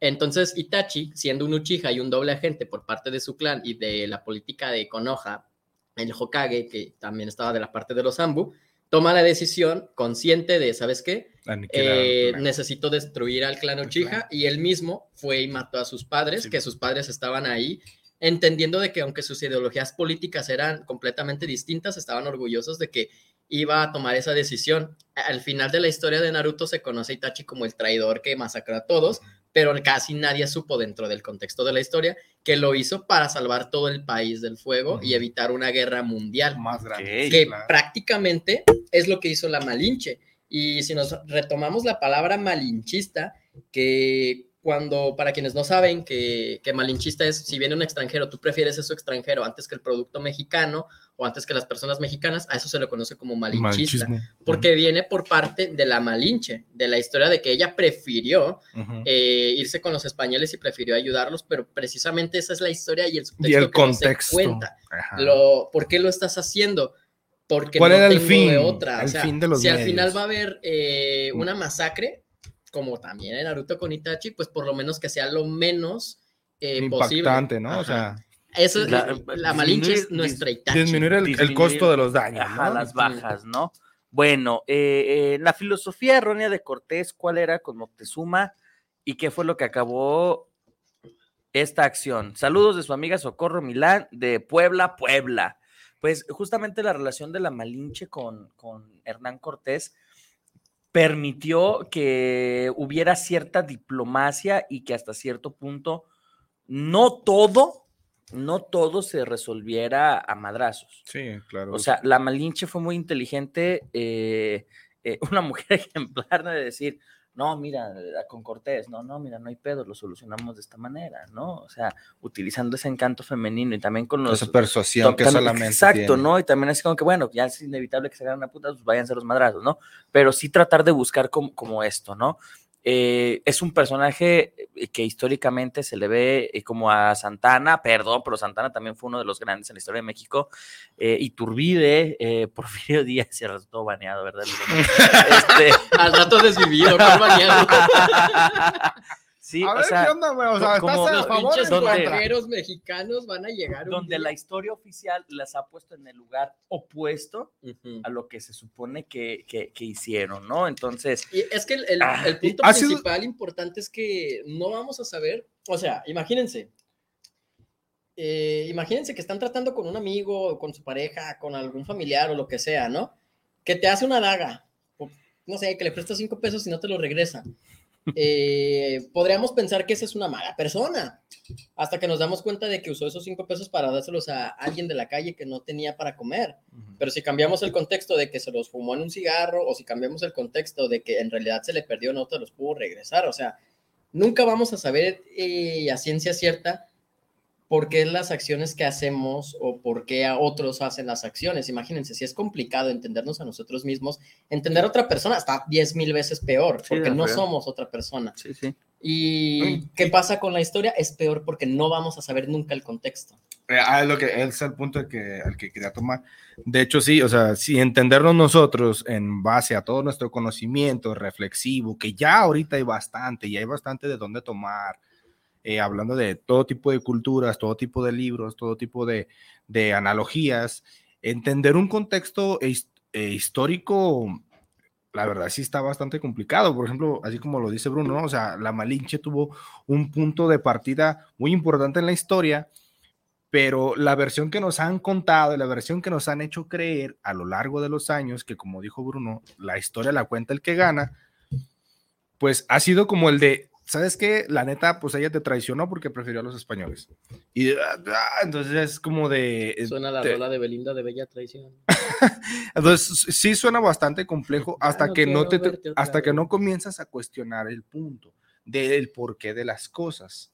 Entonces, Itachi, siendo un Uchiha y un doble agente por parte de su clan y de la política de Konoha, el Hokage, que también estaba de la parte de los Ambu, toma la decisión consciente de, ¿sabes qué? Eh, necesito destruir al clan Uchiha y él mismo fue y mató a sus padres, que sus padres estaban ahí, entendiendo de que aunque sus ideologías políticas eran completamente distintas, estaban orgullosos de que iba a tomar esa decisión. Al final de la historia de Naruto se conoce a Itachi como el traidor que masacró a todos, pero casi nadie supo dentro del contexto de la historia que lo hizo para salvar todo el país del fuego y evitar una guerra mundial. Más grande. Que prácticamente es lo que hizo la Malinche. Y si nos retomamos la palabra malinchista, que cuando, para quienes no saben, que, que malinchista es, si viene un extranjero, tú prefieres eso extranjero antes que el producto mexicano o antes que las personas mexicanas, a eso se le conoce como malinchista, Malinchismo. porque viene por parte de la Malinche, de la historia de que ella prefirió eh, irse con los españoles y prefirió ayudarlos, pero precisamente esa es la historia y el subtexto Y el que no se contexto. cuenta. Ajá. Lo, ¿Por qué lo estás haciendo? Porque ¿Cuál no era el tengo fin? de otra. O El sea, fin de los si al final va a haber eh, una masacre, como también en Naruto con Itachi, pues por lo menos que sea lo menos eh, posible. Impactante, ¿no? O sea, Eso es La- la, la Malinche es nuestra Itachi. disminuir el, costo de los daños, Ajá, ¿no? las bajas, ¿no? Bueno, eh, eh, la filosofía errónea de Cortés, ¿cuál era con Moctezuma? ¿Y qué fue lo que acabó esta acción? Saludos de su amiga Socorro Milán de Puebla, Puebla. Pues justamente la relación de la Malinche con, con Hernán Cortés permitió que hubiera cierta diplomacia y que hasta cierto punto no todo, no todo se resolviera a madrazos. Sí, claro. O sea, la Malinche fue muy inteligente, eh, eh, una mujer ejemplar de decir, no, mira, con Cortés, no, no, mira, no hay pedo, lo solucionamos de esta manera, ¿no? O sea, utilizando ese encanto femenino y también con los... Esa persuasión que solamente Exacto, tiene. ¿no? Y también es como que, bueno, ya es inevitable que se hagan una puta, pues váyanse los madrazos, ¿no? Pero sí tratar de buscar como, como esto, ¿no? Eh, es un personaje eh, que históricamente se le ve eh, como a Santana, perdón, pero Santana también fue uno de los grandes en la historia de México. Eh, Iturbide, eh, Porfirio Díaz, rato todo baneado, ¿verdad? Este, Al rato desvivido, ¿cuál baneado? sí, A o ver, sea, ¿qué onda, güey? O sea, como- ¿estás a Los favor contra? extranjeros mexicanos van a llegar un donde día. la historia oficial las ha puesto en el lugar opuesto a lo que se supone que, que- que hicieron, ¿no? Entonces, Y es que el, el- Ah, el punto sido- principal importante es que no vamos a saber, o sea, imagínense, eh, imagínense que están tratando con un amigo, o con su pareja, con algún familiar o lo que sea, ¿no? Que te hace una daga, o, no sé, que le prestas cinco pesos y no te lo regresa. Eh, podríamos pensar que esa es una mala persona, hasta que nos damos cuenta de que usó esos cinco pesos para dárselos a alguien de la calle que no tenía para comer. Pero si cambiamos el contexto de que se los fumó en un cigarro, o si cambiamos el contexto de que en realidad se le perdió, no te los pudo regresar, o sea, nunca vamos a saber eh, a ciencia cierta por qué las acciones que hacemos o por qué a otros hacen las acciones. Imagínense, si es complicado entendernos a nosotros mismos, entender a otra persona está diez mil veces peor, Sí, porque no somos otra persona. Sí, sí. ¿Y qué pasa con la historia? Es peor porque no vamos a saber nunca el contexto. Eh, ah, es lo que es el punto al que, al que quería tomar. De hecho, sí, o sea, si entendernos nosotros en base a todo nuestro conocimiento reflexivo, que ya ahorita hay bastante, y hay bastante de dónde tomar, eh, hablando de todo tipo de culturas, todo tipo de libros, todo tipo de, analogías, entender un contexto eh, histórico, la verdad sí está bastante complicado. Por ejemplo, así como lo dice Bruno, ¿no? o sea, la Malinche tuvo un punto de partida muy importante en la historia, pero la versión que nos han contado y la versión que nos han hecho creer a lo largo de los años, que como dijo Bruno, la historia la cuenta el que gana, pues ha sido como el de, ¿sabes qué? La neta, pues ella te traicionó porque prefirió a los españoles. Y ah, ah, entonces es como de... eh, Suena la te- rola de Belinda de Bella Traición. entonces sí suena bastante complejo hasta no que no te, hasta que no comienzas a cuestionar el punto del porqué de las cosas.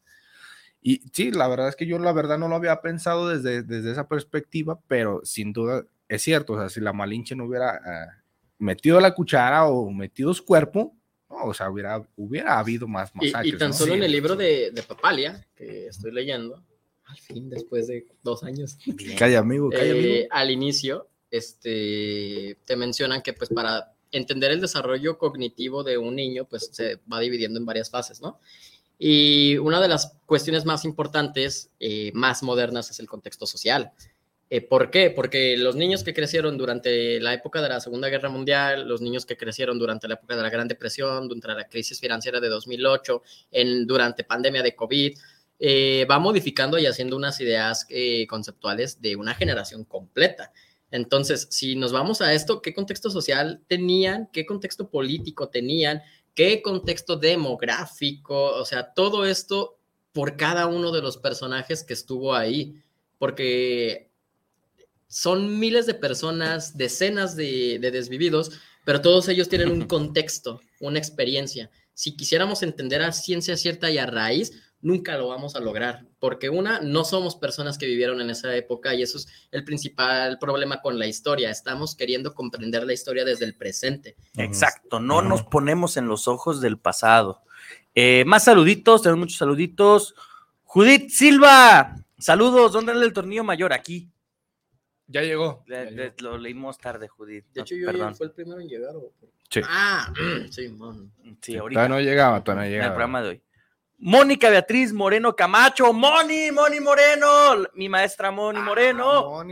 Y sí, la verdad es que yo la verdad no lo había pensado desde, desde esa perspectiva, pero sin duda es cierto, o sea, si la Malinche no hubiera ah, metido la cuchara o metido su cuerpo, no, o sea, hubiera, hubiera habido más Y, masacres. y tan ¿no? solo Sí. en el libro de, de Papalia, que estoy leyendo, al fin, después de dos años. Calla, amigo, calla, eh, amigo. Al inicio, este, te mencionan que pues para entender el desarrollo cognitivo de un niño, pues se va dividiendo en varias fases, ¿no? Y una de las cuestiones más importantes, eh, más modernas, es el contexto social. Eh, ¿Por qué? Porque los niños que crecieron durante la época de la Segunda Guerra Mundial, los niños que crecieron durante la época de la Gran Depresión, durante la crisis financiera de 2008, en, durante pandemia de COVID, eh, va modificando y haciendo unas ideas eh, conceptuales de una generación completa. Entonces, si nos vamos a esto, ¿qué contexto social tenían? ¿Qué contexto político tenían? ¿Qué contexto demográfico? O sea, todo esto por cada uno de los personajes que estuvo ahí. Porque son miles de personas, decenas de, de desvividos, pero todos ellos tienen un contexto, una experiencia. Si quisiéramos entender a ciencia cierta y a raíz, nunca lo vamos a lograr, porque una, no somos personas que vivieron en esa época y eso es el principal problema con la historia. Estamos queriendo comprender la historia desde el presente. Exacto, no nos ponemos en los ojos del pasado. Eh, más saluditos, tenemos muchos saluditos. Judith Silva, saludos, ¿dónde anda el tornillo mayor? Aquí. Ya llegó. Le- le- lo leímos tarde, Judith. De no, hecho, yo perdón. fue el primero en llegar. ¿o? Sí. Ah, sí, man. Sí, ahorita. Todavía no llegaba, todavía no en el llegaba. programa de hoy. Mónica Beatriz Moreno Camacho, Moni, Moni Moreno, mi maestra Moni Moreno.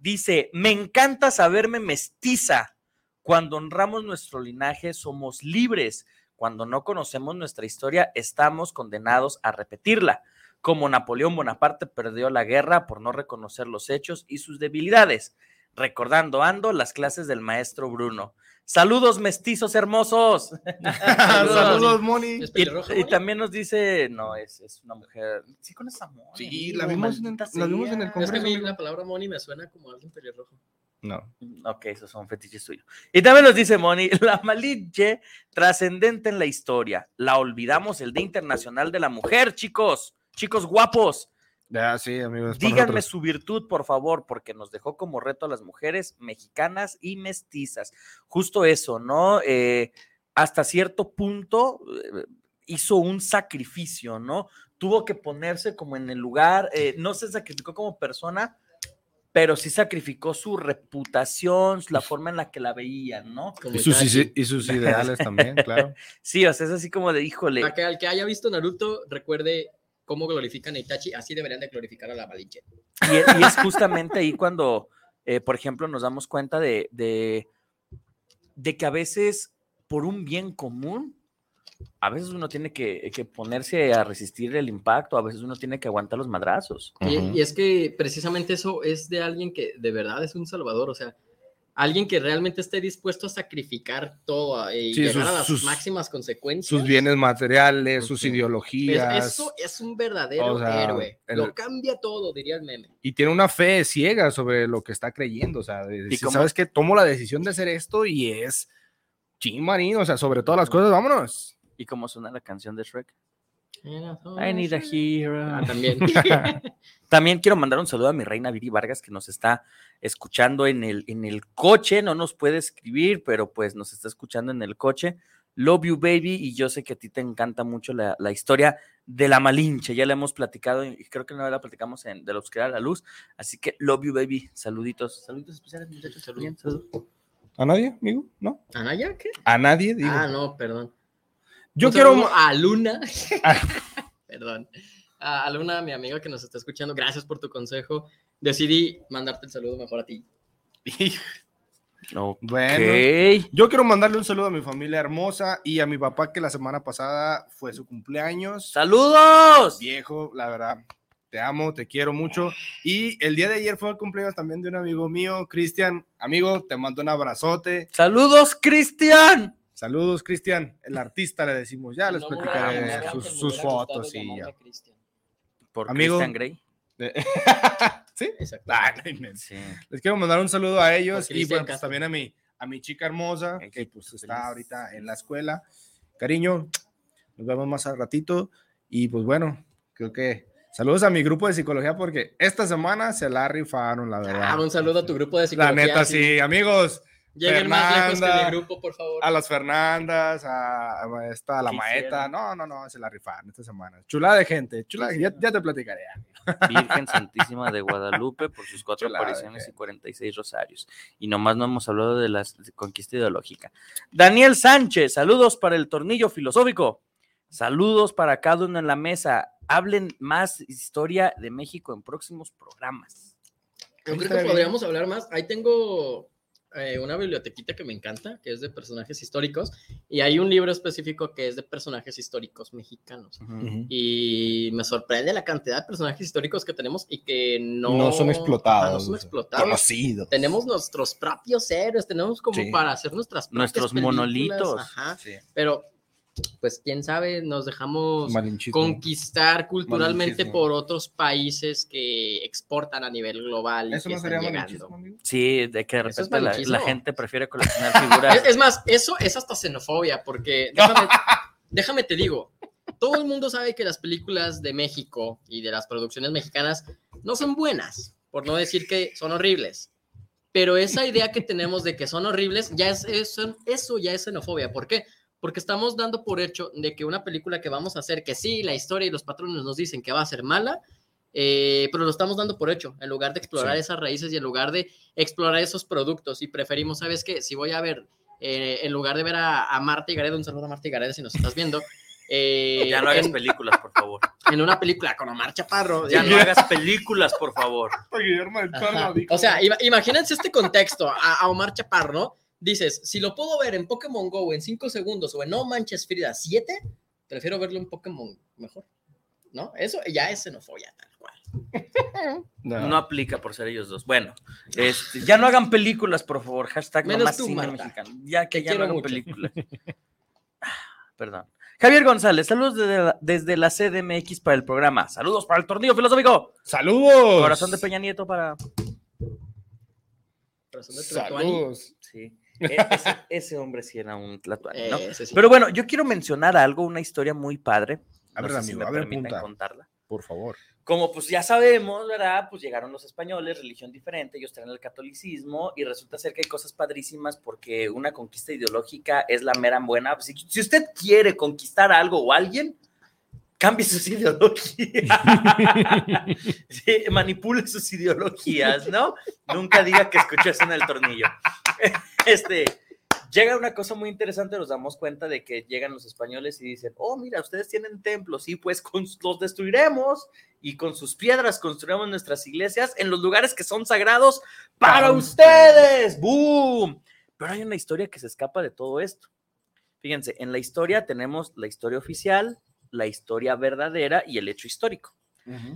Dice, me encanta saberme mestiza. Cuando honramos nuestro linaje somos libres. Cuando no conocemos nuestra historia estamos condenados a repetirla. Como Napoleón Bonaparte perdió la guerra por no reconocer los hechos y sus debilidades. Recordando ando las clases del maestro Bruno. Saludos mestizos hermosos. Saludos, Moni. ¿Es Y, y Moni? también nos dice, no, es, es una mujer. Sí, con esa Moni. Sí, la vimos, en, la vimos en el sea. Es que a congreso. mí amigo. la palabra Moni me suena como alguien pelirrojo. No. Ok, esos son fetiches tuyos. Y también nos dice Moni, la Malinche trascendente en la historia. La olvidamos el Día Internacional de la Mujer, chicos. Chicos guapos. Ya, sí, amigos. Díganme nosotros. su virtud, por favor, porque nos dejó como reto a las mujeres mexicanas y mestizas. Justo eso, ¿no? Eh, hasta cierto punto eh, hizo un sacrificio, ¿no? Tuvo que ponerse como en el lugar, eh, no se sacrificó como persona, pero sí sacrificó su reputación, la forma en la que la veían, ¿no? Como Y sus, y sus ideales también, claro. Sí, o sea, es así como de, híjole. Para que al que haya visto Naruto recuerde cómo glorifican a Itachi, así deberían de glorificar a la Malinche. Y, y es justamente ahí cuando, eh, por ejemplo, nos damos cuenta de, de, de que a veces, por un bien común, a veces uno tiene que, que ponerse a resistir el impacto, a veces uno tiene que aguantar los madrazos. Y, y es que precisamente eso es de alguien que de verdad es un salvador, o sea, alguien que realmente esté dispuesto a sacrificar todo eh, y Sí, llegar sus- a las sus- máximas consecuencias. Sus bienes materiales, sus ideologías. Es- eso es un verdadero O sea, héroe. el- Lo cambia todo, diría el meme. y tiene una fe ciega sobre lo que está creyendo. O sea, de decir, cómo- sabes que tomo la decisión de hacer esto y es ching marino. O sea, sobre todas las cosas, vámonos. ¿Y cómo suena la canción de Shrek? I need a hero. Ah, también. También quiero mandar un saludo a mi reina Viri Vargas que nos está escuchando en el, en el coche. No nos puede escribir, pero pues nos está escuchando en el coche. Love you, baby. Y yo sé que a ti te encanta mucho la, la historia de la Malinche. Ya la hemos platicado y creo que no la platicamos en De la Oscuridad a la Luz. Así que love you, baby. Saluditos. Saluditos especiales, muchachos. Bien, salud. ¿A nadie, amigo? ¿No? ¿Anaya qué? A nadie, digo. Ah, no, perdón. Yo quiero. a Luna. Perdón. A a Luna, mi amiga que nos está escuchando, gracias por tu consejo. Decidí mandarte el saludo mejor a ti. Bueno, yo quiero mandarle un saludo a mi familia hermosa y a mi papá que la semana pasada fue su cumpleaños. ¡Saludos! Viejo, la verdad, te amo, te quiero mucho. Y el día de ayer fue el cumpleaños también de un amigo mío, Cristian. Amigo, te mando un abrazote. ¡Saludos, Cristian! Saludos, Cristian, el artista le decimos. Ya les No platicaré sus, me sus fotos y ya. Por Amigo. Christian Grey. ¿Sí? Exacto. Ah, no inventes. Les quiero mandar un saludo a ellos y bueno, pues, también a mi, a mi chica hermosa que pues está ahorita en la escuela. Cariño, nos vemos más al ratito y pues bueno, creo que saludos a mi grupo de psicología porque esta semana se la rifaron, la verdad. Ah, un saludo a tu grupo de La psicología. neta, sí, amigos. Lleguen más lejos que Fernanda, mi grupo, por favor. A las Fernandas, a, a esta, a la ¿Qué maeta. hicieron? No, no, no, se la rifaron esta semana. Chulada de gente, chulada, ya, ya te platicaré. Virgen Santísima de Guadalupe por sus cuatro Chulada, apariciones y 46 rosarios. Y nomás no hemos hablado de la conquista ideológica. Daniel Sánchez, saludos para el tornillo filosófico. Saludos para cada uno en la mesa. Hablen más historia de México en próximos programas. Yo creo que podríamos hablar más. Ahí tengo eh, una bibliotequita que me encanta, que es de personajes históricos, y hay un libro específico que es de personajes históricos mexicanos. Y me sorprende la cantidad de personajes históricos que tenemos y que no, No son explotados, Ajá, no son explotados. conocidos. Tenemos nuestros propios héroes, tenemos como Sí. para hacer nuestras propias Nuestros películas, monolitos. Ajá. Pero, pues quién sabe, nos dejamos Malinchismo. conquistar culturalmente Malinchismo. por otros países que exportan a nivel global. y Eso que no sería llegando. Sí, de que de repente la, gente prefiere coleccionar figuras. Es, es más, eso es hasta xenofobia, porque déjame, déjame te digo, todo el mundo sabe que las películas de México y de las producciones mexicanas no son buenas, por no decir que son horribles. Pero esa idea que tenemos de que son horribles, ya es eso, eso ya es xenofobia. ¿Por qué? Porque estamos dando por hecho de que una película que vamos a hacer, que sí, la historia y los patrones nos dicen que va a ser mala, eh, pero lo estamos dando por hecho, en lugar de explorar Sí. esas raíces y en lugar de explorar esos productos. Y preferimos, ¿sabes qué? Si voy a ver, eh, en lugar de ver a, a Marta y Gareda, un saludo a Marta y Gareda si nos estás viendo. eh, Ya no hagas en, películas, por favor. en una película con Omar Chaparro. Ya no hagas películas, por favor. O sea, ima- imagínense este contexto a, a Omar Chaparro, ¿no? Dices, si lo puedo ver en Pokémon Go en 5 segundos o en No Manches Frida 7, prefiero verlo en Pokémon mejor. ¿No? Eso ya es xenofobia, tal cual. No. aplica por ser ellos dos. Bueno, este, ya no hagan películas, por favor. Hashtag Menos nomás tú, cine Marta. mexicano. Ya que Te ya no hagan mucho. películas. Ah, Perdón. Javier González, saludos desde la, desde la CDMX para el programa. Saludos para el tornillo filosófico. Saludos. Corazón de Peña Nieto para. Corazón de. Saludos. Sí. E- Ese, ese hombre sí era un tlatuani, ¿no? Ese sí. Pero bueno, yo quiero mencionar algo, una historia muy padre. A No ver, si amigo, me a ver, punta. contarla. Por favor. Como pues ya sabemos, ¿verdad? Pues llegaron los españoles, religión diferente, ellos traen el catolicismo y resulta ser que hay cosas padrísimas porque una conquista ideológica es la mera buena. Pues, Si, si usted quiere conquistar algo o alguien, cambie sus ideologías. Sí, manipule sus ideologías, ¿no? Nunca diga que escuchó eso en el tornillo. Este, llega una cosa muy interesante, nos damos cuenta de que llegan los españoles y dicen, oh, mira, ustedes tienen templos, sí, pues con- los destruiremos y con sus piedras construiremos nuestras iglesias en los lugares que son sagrados para Para ustedes. ¡Boom! Pero hay una historia que se escapa de todo esto. Fíjense, en la historia tenemos la historia oficial, la historia verdadera y el hecho histórico.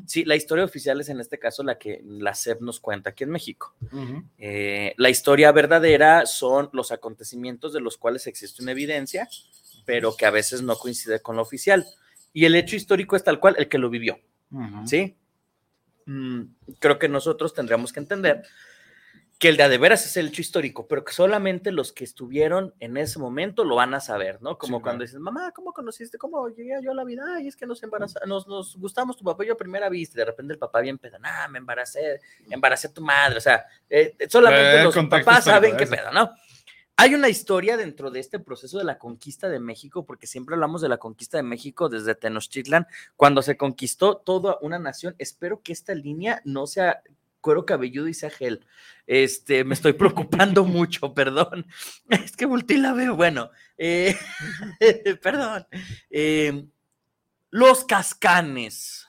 Sí, la historia oficial es en este caso la que la SEP nos cuenta aquí en México. Eh, la historia verdadera son los acontecimientos de los cuales existe una evidencia, pero que a veces no coincide con lo oficial. Y el hecho histórico es tal cual el que lo vivió. ¿Sí? Mm, creo que nosotros tendríamos que entender que el de de veras es el hecho histórico, pero que solamente los que estuvieron en ese momento lo van a saber, ¿no? Como cuando dices, mamá, ¿cómo conociste? ¿Cómo llegué yo a la vida? Ay, es que nos embarazamos, nos, nos gustamos tu papá y yo a primera vista, y de repente el papá bien pedo, ah, me embaracé, embaracé a tu madre, o sea, eh, solamente Eh, los papás saben qué pedo, ¿no? Hay una historia dentro de este proceso de la conquista de México, porque siempre hablamos de la conquista de México desde Tenochtitlan, cuando se conquistó toda una nación. Espero que esta línea no sea cuero cabelludo y sea gel. Este, me estoy preocupando mucho, perdón. Es que volteé la veo. Bueno, eh, perdón. Eh, los cascanes.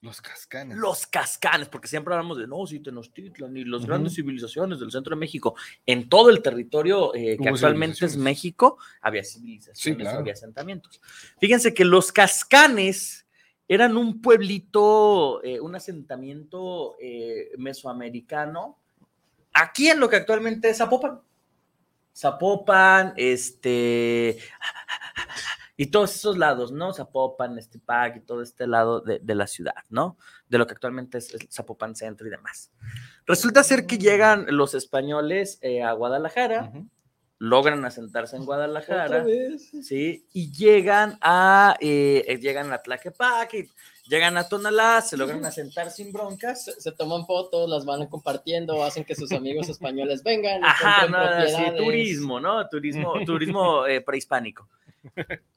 Los cascanes. Los cascanes, porque siempre hablamos de no, sí, Tenochtitlan y las grandes civilizaciones del centro de México. En todo el territorio eh, que actualmente es. México, había civilizaciones, Sí, claro. había asentamientos. Fíjense que los cascanes eran un pueblito, eh, un asentamiento eh, mesoamericano, aquí en lo que actualmente es Zapopan. Zapopan, este, y todos esos lados, ¿no? Zapopan, Estipac y todo este lado de, la ciudad, ¿no? De lo que actualmente es Zapopan Centro y demás. Resulta ser que llegan los españoles eh, a Guadalajara, logran asentarse en Guadalajara. ¿sí? Y llegan a, eh, eh, llegan a Tlaquepaque, llegan a Tonalá, se logran asentar sin broncas. Se, se toman fotos, las van compartiendo, hacen que sus amigos españoles vengan. Ajá, no, sí, turismo, ¿no? Turismo, turismo eh, prehispánico.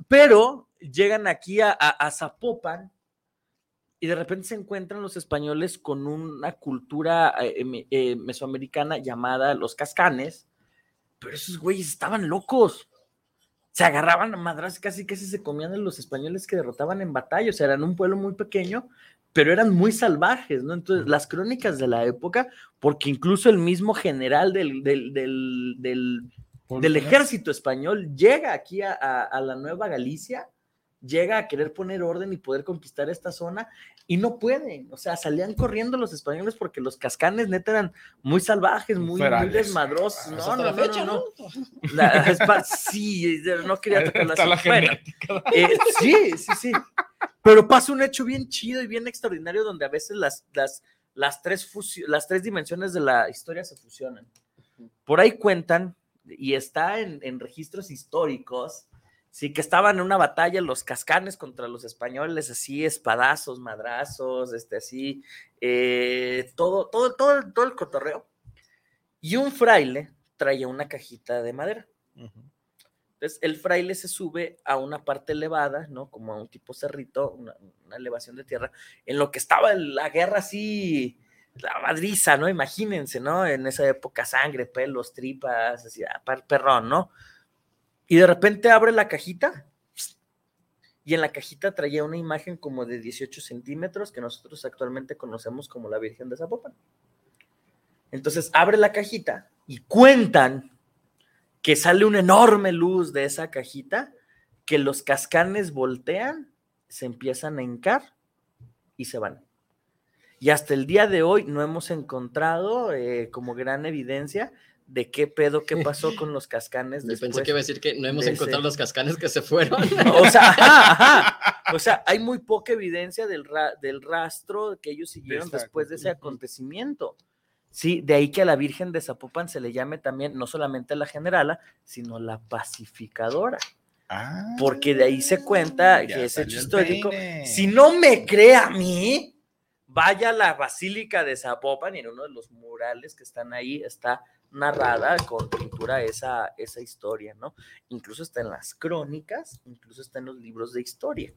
Pero llegan aquí a, a- a Zapopan y de repente se encuentran los españoles con una cultura eh, me- eh, mesoamericana llamada los cascanes, pero esos güeyes estaban locos. Se agarraban a madras, casi casi se comían a los españoles que derrotaban en batalla, o sea, eran un pueblo muy pequeño, pero eran muy salvajes, ¿no? Entonces, las crónicas de la época, porque incluso el mismo general del, del, del, del, del ejército español llega aquí a, a- a la Nueva Galicia, llega a querer poner orden y poder conquistar esta zona y no pueden, o sea, salían corriendo los españoles porque los cascanes neta eran muy salvajes, muy, muy desmadrosos. Pues No, hasta no, la no, fecha, no, ¿no? no. La- es pa- sí, no quería tocar la Bueno, eh, sí, sí, sí. Pero pasa un hecho bien chido y bien extraordinario donde a veces las, las, las, tres, las tres dimensiones de la historia se fusionan. Por ahí cuentan, y está en, en registros históricos, sí, que estaban en una batalla los cascanes contra los españoles, así, espadazos, madrazos, este, así, eh, todo, todo, todo, el- todo el cotorreo. Y un fraile traía una cajita de madera. Entonces, el fraile se sube a una parte elevada, ¿no? Como a un tipo cerrito, una, una elevación de tierra, en lo que estaba la guerra así, la madriza, ¿no? Imagínense, ¿no? En esa época, sangre, pelos, tripas, así, ah, per- perrón, ¿no? Y de repente abre la cajita y en la cajita traía una imagen como de 18 centímetros que nosotros actualmente conocemos como la Virgen de Zapopan. Entonces abre la cajita y cuentan que sale una enorme luz de esa cajita, que los cascanes voltean, se empiezan a hincar y se van. Y hasta el día de hoy no hemos encontrado eh, como gran evidencia de qué pedo, qué pasó con los cascanes. Yo después pensé que iba a decir que no hemos encontrado ese- los cascanes que se fueron. o sea, ajá, ajá. O sea, hay muy poca evidencia del, ra- del rastro que ellos siguieron después de ese acontecimiento. Sí, de ahí que a la Virgen de Zapopan se le llame también no solamente la generala, sino la pacificadora. Porque de ahí se cuenta que ese hecho histórico. peine. Si no me cree a mí, vaya a la Basílica de Zapopan y en uno de los murales que están ahí está narrada con pintura esa, esa historia, ¿no? Incluso está en las crónicas, incluso está en los libros de historia.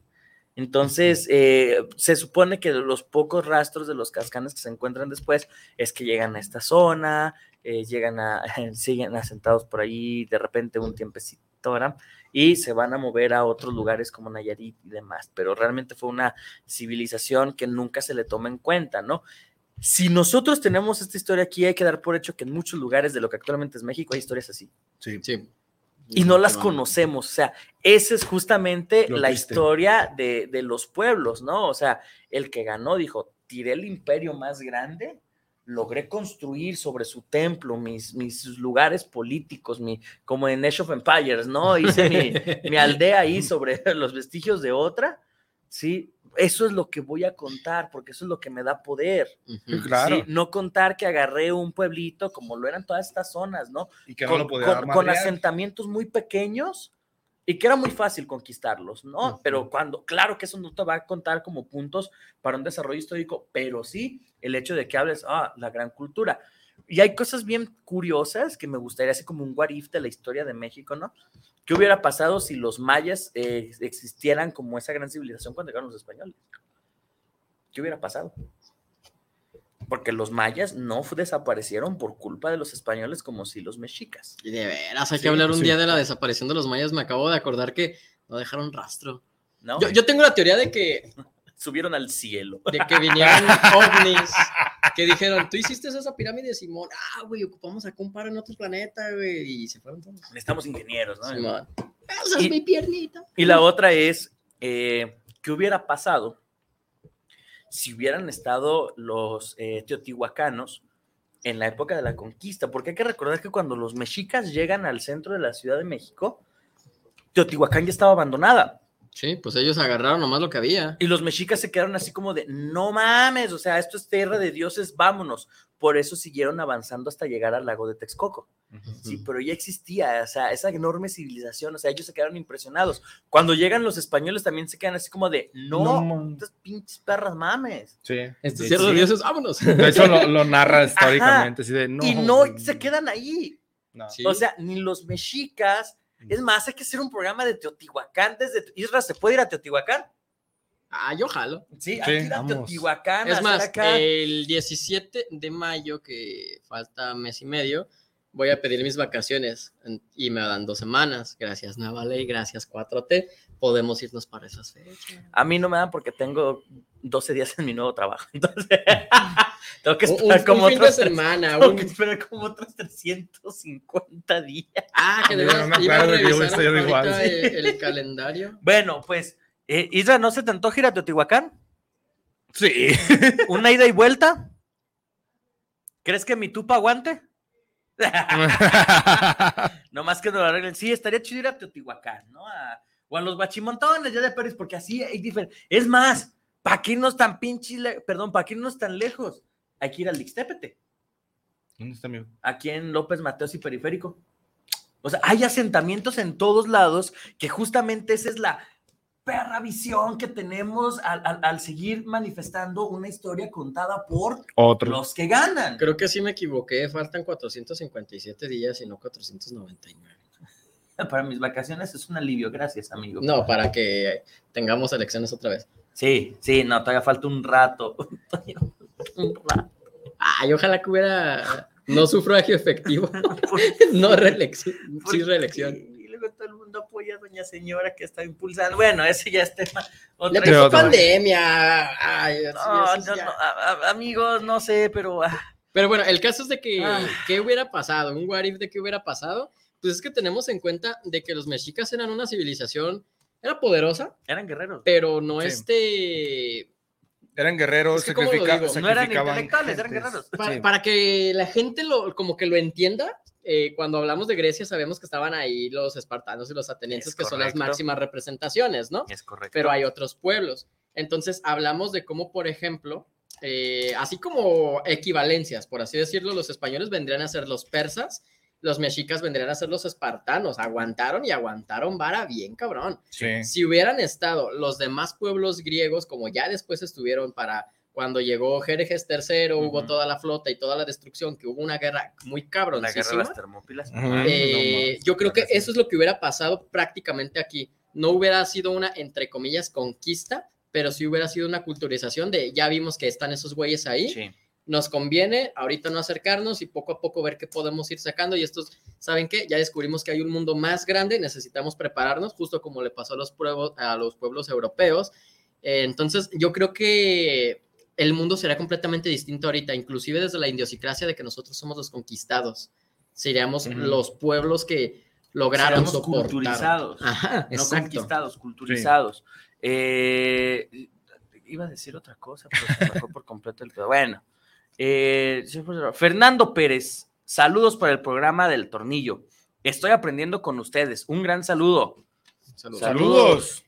Entonces, eh, se supone que los pocos rastros de los cascanes que se encuentran después es que llegan a esta zona, eh, llegan a, siguen asentados por ahí, de repente un tiempecito, ¿verdad? y se van a mover a otros lugares como Nayarit y demás, pero realmente fue una civilización que nunca se le toma en cuenta, ¿no? Si nosotros tenemos esta historia aquí, hay que dar por hecho que en muchos lugares de lo que actualmente es México hay historias así. Sí. Sí. y no las conocemos. O sea, esa es justamente Lo la historia de, de los pueblos, ¿no? O sea, el que ganó dijo, tiré el imperio más grande, logré construir sobre su templo mis, mis lugares políticos, mi, como en Age of Empires, ¿no? Hice mi, mi aldea ahí sobre los vestigios de otra, ¿sí? Eso es lo que voy a contar, porque eso es lo que me da poder. Claro. ¿sí? No contar que agarré un pueblito como lo eran todas estas zonas, ¿no? Y que no con, lo podía con- con asentamientos muy pequeños y que era muy fácil conquistarlos, ¿no? Pero cuando, claro que eso no te va a contar como puntos para un desarrollo histórico, pero sí el hecho de que hables, ah, la gran cultura. Y hay cosas bien curiosas que me gustaría, así como un what if de la historia de México, ¿no? ¿Qué hubiera pasado si los mayas eh, existieran como esa gran civilización cuando llegaron los españoles? ¿Qué hubiera pasado? Porque los mayas no desaparecieron por culpa de los españoles como si los mexicas. Y de veras, hay Sí, que hablar un sí. día de la desaparición de los mayas. Me acabo de acordar que no dejaron rastro. ¿No? Yo, yo tengo la teoría de que, Subieron al cielo. de que vinieron ovnis que dijeron, tú hiciste esa pirámide, Simón. Ah, güey, ocupamos acá un par en otro planeta, güey. Y se fueron todos. Necesitamos ingenieros, ¿no? Simón. Esa Y- es mi piernita. Y la otra es, eh, ¿qué hubiera pasado si hubieran estado los eh, teotihuacanos en la época de la conquista? Porque hay que recordar que cuando los mexicas llegan al centro de la Ciudad de México, Teotihuacán ya estaba abandonada. Sí, pues ellos agarraron nomás lo que había. Y los mexicas se quedaron así como de, no mames, o sea, esto es tierra de dioses, vámonos. Por eso siguieron avanzando hasta llegar al lago de Texcoco. Sí, pero ya existía, o sea, esa enorme civilización, o sea, ellos se quedaron impresionados. Cuando llegan los españoles también se quedan así como de, no, estas pinches perras mames. Sí. Esto es tierra de dioses, vámonos. De hecho, lo, lo narra Ajá. históricamente, así de no. y no se quedan ahí. No. Sí. O sea, ni los mexicas. Es más, hay que hacer un programa de Teotihuacán desde Isra. ¿Se puede ir a Teotihuacán? Ah, yo jalo. Sí, hay que ir a vamos. Teotihuacán. Es más, acá- el 17 de mayo, que falta mes y medio, voy a pedir mis vacaciones y me dan dos semanas. Gracias, Navaley, gracias, 4T. Podemos irnos para esas fechas. A mí no me dan porque tengo 12 días en mi nuevo trabajo. Entonces, tengo que Un- esperar un como fin de otros. semana, Tengo un- que esperar como otros 350 días. Ah, que no me acuerdo que yo estoy igual, el, el calendario. Bueno, pues, eh, Isra, ¿no se te antoja ir a Teotihuacán? Sí. ¿Una ida y vuelta? ¿Crees que mi tupa aguante? no más que no lo arreglen. Sí, estaría chido ir a Teotihuacán, ¿no? A- o a los bachimontones ya de Pérez, porque así hay diferente. Es más, ¿para qué irnos tan pinches, perdón, para qué irnos tan lejos? Hay que ir al Ixtépete, ¿Dónde está mi? aquí en López Mateos y Periférico. O sea, hay asentamientos en todos lados que justamente esa es la perra visión que tenemos al, al- al seguir manifestando una historia contada por Otro. los que ganan. Creo que sí me equivoqué, faltan 457 días y no 499. Para mis vacaciones es un alivio, gracias, amigo. No, para que tengamos elecciones otra vez. Sí, sí, no, todavía falta un rato. un rato. Ay, ojalá que hubiera no sufragio efectivo, no reelección, sí reelección. Luego todo el mundo apoya a doña señora que está impulsando. Bueno, ese ya es tema. otra Ya pasó pandemia. Ay, No, eso no, no, a- a- amigos, no sé, pero ah, Pero bueno, el caso es de que, Ah. ¿qué hubiera pasado? Un what if de qué hubiera pasado. Pues es que tenemos en cuenta de que los mexicas eran una civilización, era poderosa, eran guerreros. pero no Sí. este... Eran guerreros, Es que, ¿cómo lo sacrifica- digo? No eran sacrificaban intelectuales, eran guerreros. Para, Sí. para que la gente lo, como que lo entienda, eh, cuando hablamos de Grecia sabemos que estaban ahí los espartanos y los atenienses, Es que son las máximas representaciones, ¿no? Es correcto. pero hay otros pueblos. Entonces, hablamos de cómo, por ejemplo, eh, así como equivalencias, por así decirlo, los españoles vendrían a ser los persas, los mexicas vendrían a ser los espartanos. Aguantaron y aguantaron vara bien, cabrón. Sí. Si hubieran estado los demás pueblos griegos, como ya después estuvieron para cuando llegó Jerjes III, hubo Ujú. toda la flota y toda la destrucción, que hubo una guerra muy la cabrón. guerra de las termópilas. Ujú. Ah, Eh, no yo creo que eso es lo que hubiera pasado prácticamente aquí. No hubiera sido una, entre comillas, conquista, pero sí hubiera sido una culturización de ya vimos que están esos güeyes ahí. Sí. Nos conviene ahorita no acercarnos y poco a poco ver qué podemos ir sacando. Y estos, ¿saben qué? Ya descubrimos que hay un mundo más grande, necesitamos prepararnos, justo como le pasó a los, pueblos, a los pueblos europeos. Eh, entonces, yo creo que el mundo será completamente distinto ahorita, inclusive desde la idiosincrasia de que nosotros somos los conquistados. Seríamos los pueblos que lograron soportar. culturizados, Ajá, no exacto. conquistados, culturizados. Eh, iba a decir otra cosa, pero se me fue por completo el pedo. Bueno, eh, Fernando Pérez, saludos para el programa del tornillo. Estoy aprendiendo con ustedes. Un gran saludo. Saludos. Saludos.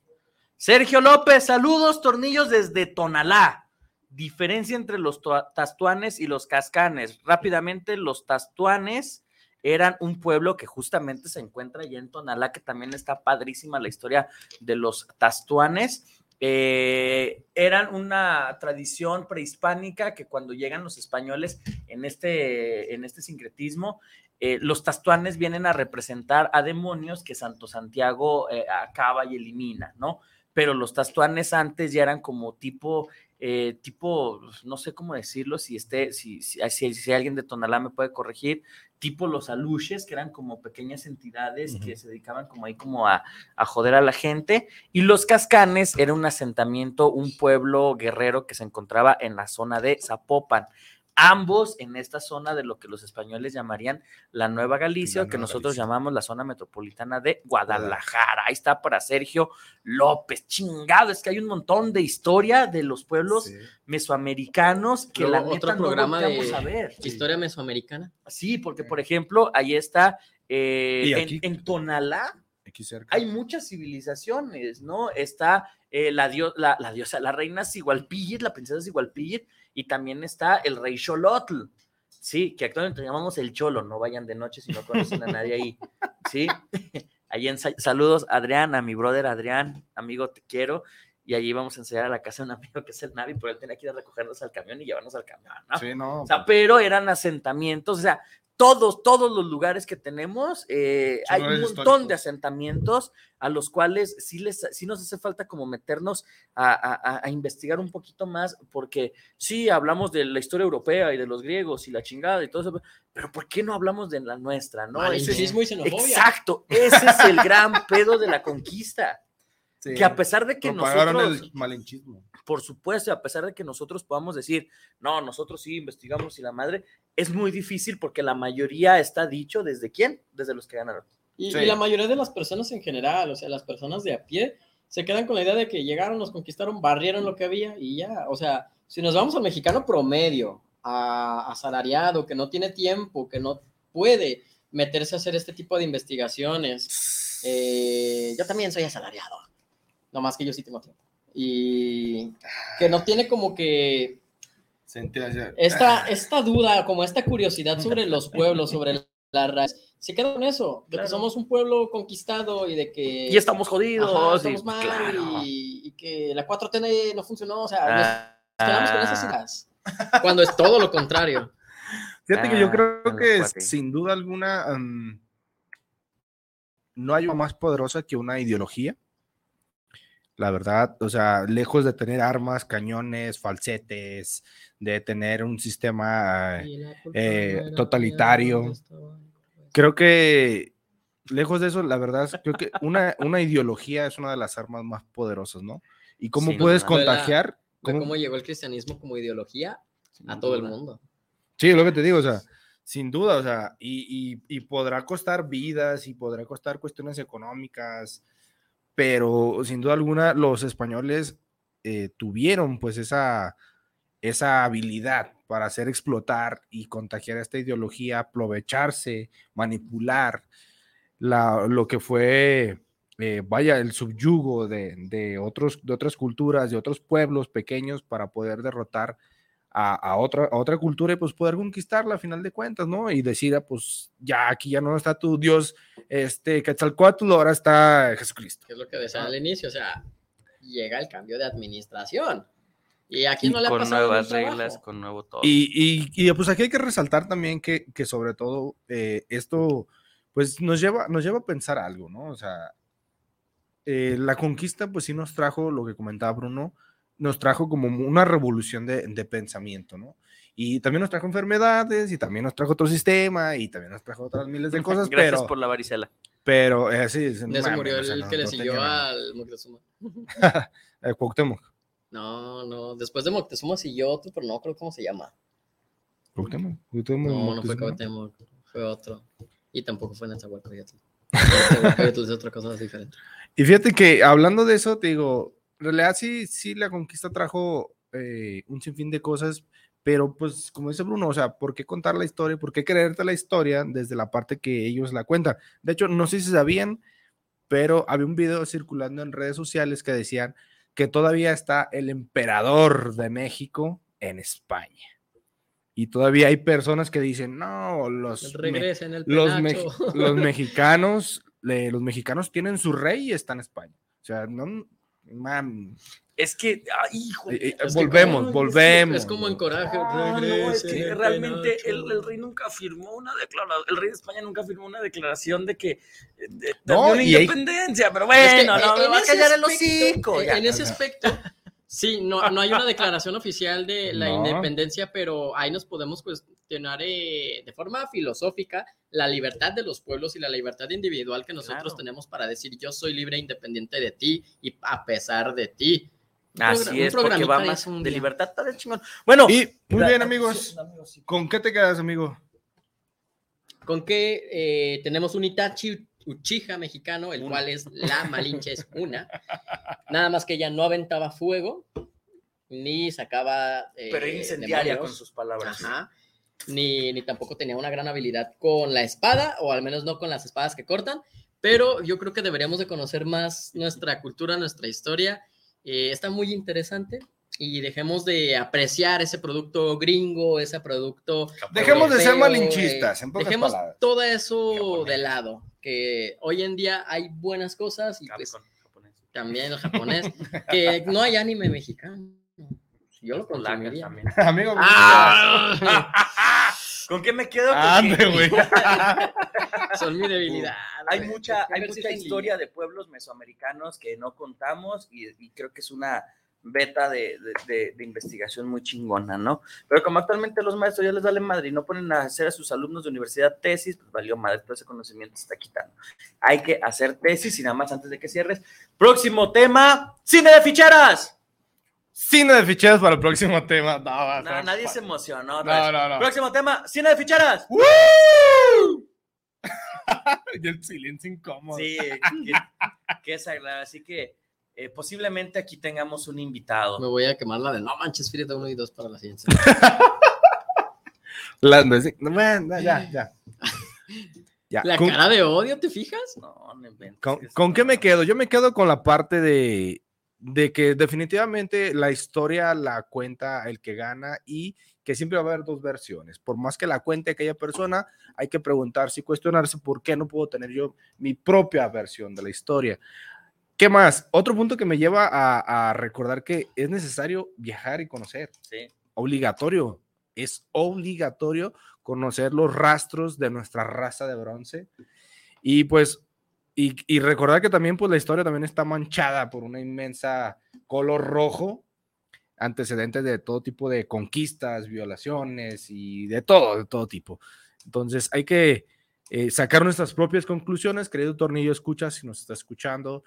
Sergio López, saludos, tornillos desde Tonalá. Diferencia entre los tastuanes y los cascanes. Rápidamente, los tastuanes eran un pueblo que justamente se encuentra allá en Tonalá, que también está padrísima la historia de los tastuanes. Eh, eran una tradición prehispánica que cuando llegan los españoles en este, en este sincretismo, eh, los tastuanes vienen a representar a demonios que Santo Santiago eh, acaba y elimina, ¿no? Pero los tastuanes antes ya eran como tipo, eh, tipo, no sé cómo decirlo, si, esté, si, si, si, si alguien de Tonalá me puede corregir, tipo los aluches, que eran como pequeñas entidades que se dedicaban como ahí como a, a joder a la gente, y los cascanes era un asentamiento, un pueblo guerrero que se encontraba en la zona de Zapopan ambos en esta zona de lo que los españoles llamarían la Nueva Galicia, La o que nosotros Galicia. llamamos la zona metropolitana de Guadalajara. Ahí está para Sergio López. Chingado, es que hay un montón de historia de los pueblos mesoamericanos que la neta otro programa de a ver. historia mesoamericana. Sí, porque por ejemplo, ahí está eh, en- Tonalá, Aquí cerca. hay muchas civilizaciones, ¿no? Está eh, la, dio- la, la diosa, la reina Sigualpillit, la princesa Sigualpillit, y también está el rey Xolotl, ¿sí? Que actualmente llamamos el Cholo, no vayan de noche si no conocen a nadie ahí, ¿sí? Ahí en, sa- saludos, Adrián, a mi brother Adrián, amigo, te quiero. Y allí vamos a enseñar a la casa de un amigo que es el Navi, pero él tenía que ir a recogernos al camión y llevarnos al camión, ¿no? Sí, no. O sea, pero eran asentamientos, o sea, todos, todos los lugares que tenemos, eh, hay un montón de asentamientos a los cuales sí, les, sí nos hace falta como meternos a, a- investigar un poquito más, porque sí, hablamos de la historia europea y de los griegos y la chingada y todo eso, pero ¿por qué no hablamos de la nuestra? ¿no? Ese- Malinchismo y xenofobia. Exacto, ese es el gran pedo de la conquista. Sí. Que a pesar de que nosotros el malinchismo. por supuesto, y a pesar de que nosotros podamos decir, no, nosotros sí investigamos y la madre, es muy difícil porque la mayoría está dicho desde quién, desde los que ganaron. Y, Sí. y la mayoría de las personas en general, o sea, las personas de a pie, se quedan con la idea de que llegaron, nos conquistaron, barrieron lo que había y ya. O sea, si nos vamos al mexicano promedio, a asalariado, que no tiene tiempo, que no puede meterse a hacer este tipo de investigaciones, eh, yo también soy asalariado, no más que yo sí tengo tiempo. Y que no tiene como que esta, esta duda, como esta curiosidad sobre los pueblos, sobre la raza, se queda con eso, de que somos un pueblo conquistado y de que... Y estamos jodidos, Ajá, y- mal claro. y, y que la 4T no funcionó, o sea, nos Ah. quedamos con esas ideas. Cuando es todo lo contrario. Fíjate que yo Ah, creo que sin duda alguna no hay una más poderosa que una ideología. La verdad, o sea, lejos de tener armas, cañones, falsetes, de tener un sistema eh, totalitario, creo que lejos de eso, la verdad, es- creo que una, una ideología es una de las armas más poderosas, ¿no? Y cómo puedes contagiar. Cómo llegó el cristianismo como ideología a todo el mundo. Sí, es lo que te digo, o sea, sin duda, o sea, y, y- y podrá costar vidas y podrá costar cuestiones económicas, pero sin duda alguna los españoles eh, tuvieron pues esa, esa habilidad para hacer explotar y contagiar esta ideología, aprovecharse, manipular la, lo que fue, eh, vaya, el subyugo de, de otros, de otras culturas, de otros pueblos pequeños para poder derrotar a, a otra, a otra cultura y pues poder conquistarla a final de cuentas, ¿no? Y decir, ah, pues ya aquí ya no está tu Dios, este, Quetzalcóatl, ahora está Jesucristo. Es lo que decía al inicio, o sea, llega el cambio de administración. Y aquí no le ha con pasado nuevas reglas, con nuevo todo. Y, y, y, pues aquí hay que resaltar también que, que sobre todo eh, esto pues nos lleva, nos lleva a pensar algo, ¿no? O sea, eh, la conquista pues sí nos trajo, lo que comentaba Bruno, nos trajo como una revolución de, de pensamiento, ¿no? Y también nos trajo enfermedades y también nos trajo otro sistema y también nos trajo otras miles de cosas, Gracias pero... por la varicela. Pero eh, sí, sí, De eso mames, murió o sea, el no- que le no siguió tenía al Moctezuma. Eh, Cuauhtémoc. No, no, después de Moctezuma siguió otro, pero no creo cómo se llama. Cuauhtémoc. Cuauhtémoc No, no fue. Cuauhtémoc, fue otro. Y tampoco fue Nezahualcóyotl. Entonces, otra cosa diferente. Y fíjate que hablando de eso, te digo, en realidad sí, sí, la conquista trajo eh, un sinfín de cosas, pero pues como dice Bruno, o sea, ¿por qué contar la historia? ¿Por qué creerte la historia desde la parte que ellos la cuentan? De hecho, no sé si sabían, pero había un video circulando en redes sociales que decían que todavía está el emperador de México en España. Y todavía hay personas que dicen, no, los, me- el los, penacho". mex- los mexicanos, le- los mexicanos tienen su rey y está en España. O sea, no, man. Es que, ah, hijo. Eh, eh, es volvemos, como- volvemos. Es como en coraje. Ah, no, es que realmente el, el rey nunca firmó una declaración, el rey de España nunca firmó una declaración de que eh, de, No, de una y hay- independencia, pero Es que, bueno, no, eh, me en va a callar el hocico. ya. En ese aspecto, sí, no, no hay una declaración oficial de la No. independencia, pero ahí nos podemos cuestionar eh, de forma filosófica la libertad de los pueblos y la libertad individual que nosotros Claro. tenemos para decir yo soy libre e independiente de ti y a pesar de ti. Un Así un es, porque programita va de más de día. libertad está de chingón. Bueno, Y muy la- bien, amigos. ¿Con qué te quedas, amigo? con que eh, tenemos un Itachi Uchiha mexicano, el cual es la Malinche es una. Nada más que ella no aventaba fuego, ni sacaba. eh, Pero incendiaria demonios. con sus palabras. Ajá. Ni, ni tampoco tenía una gran habilidad con la espada, o al menos no con las espadas que cortan. Pero yo creo que deberíamos de conocer más nuestra cultura, nuestra historia. Eh, está muy interesante. Y dejemos de apreciar ese producto gringo, ese producto Dejemos de ser malinchistas, en pocas Dejemos palabras. todo eso de lado, que hoy en día hay buenas cosas y pues también el japonés, que no hay anime mexicano. Yo lo consumiría. Amigo, Ah, ¿Con qué me quedo? Con Ande, güey. Son mi debilidad. Hay mucha, ¿Qué hay mucha historia de pueblos mesoamericanos que no contamos y, y creo que es una beta de, de- de- de investigación muy chingona, ¿no? Pero como actualmente los maestros ya les vale madre y no ponen a hacer a sus alumnos de universidad tesis, pues valió madre, todo ese conocimiento se está quitando. Hay que hacer tesis y nada más antes de que cierres. Próximo tema, cine de ficheras. Cine de ficheras para el próximo tema. No, nadie se emocionó. No, no, no. Próximo tema, cine de ficheras. Y el silencio incómodo. Sí, qué, qué desagradable. Así que eh, posiblemente aquí tengamos un invitado. Me voy a quemar la de no manches, Frida 1 y 2 para la siguiente. La- no, sí, no, ya, ya. Ya, La con- cara de odio, ¿te fijas? No, no inventes. ¿Con, con qué me quedo? Yo me quedo con la parte de, de que definitivamente la historia la cuenta el que gana y que siempre va a haber dos versiones. Por más que la cuente aquella persona, hay que preguntarse y cuestionarse por qué no puedo tener yo mi propia versión de la historia. ¿Qué más? Otro punto que me lleva a, a recordar que es necesario viajar y conocer. Sí. Obligatorio. Es obligatorio conocer los rastros de nuestra raza de bronce. Y pues, y, y recordar que también pues la historia también está manchada por una inmensa color rojo, antecedentes de todo tipo de conquistas, violaciones y de todo, de todo tipo. Entonces hay que eh, sacar nuestras propias conclusiones, querido Tornillo, escucha si nos está escuchando.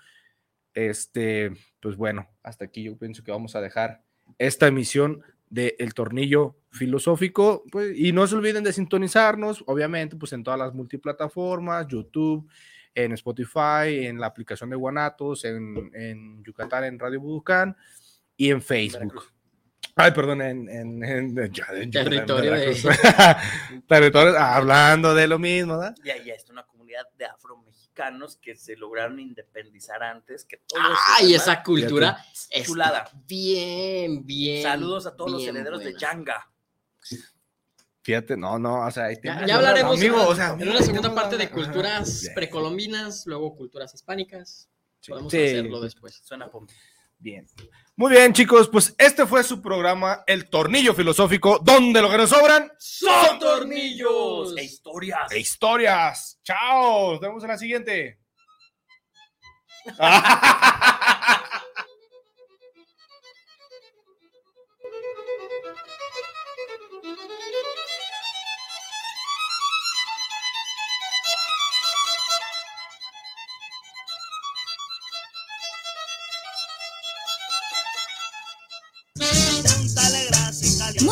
Este, pues bueno, hasta aquí yo pienso que vamos a dejar esta emisión de El Tornillo Filosófico. Pues, y no se olviden de sintonizarnos, obviamente, pues en todas las multiplataformas, YouTube, en Spotify, en la aplicación de Guanatos, en, en Yucatán, en Radio Buducán y en Facebook. Ay, perdón, en, en, en- ya, en Yucatán, Territorio de-. Territorio, hablando de lo mismo, ¿verdad? Y ahí está una comunidad de afromexicanos que se lograron independizar antes que todos. Ay, esa cultura es chulada. bien, bien. Saludos a todos los herederos de. Yanga. Fíjate, no, no, o sea, ahí Ya, ya hablaremos amigo, en, o sea, en una segunda parte de culturas Ajá. precolombinas, luego culturas hispánicas. Podemos Sí. hacerlo después. Suena. Bien. Muy bien, chicos, pues este fue su programa, El Tornillo Filosófico, donde lo que nos sobran ¡Son tornillos! E historias. e historias. Chao, nos vemos en la siguiente.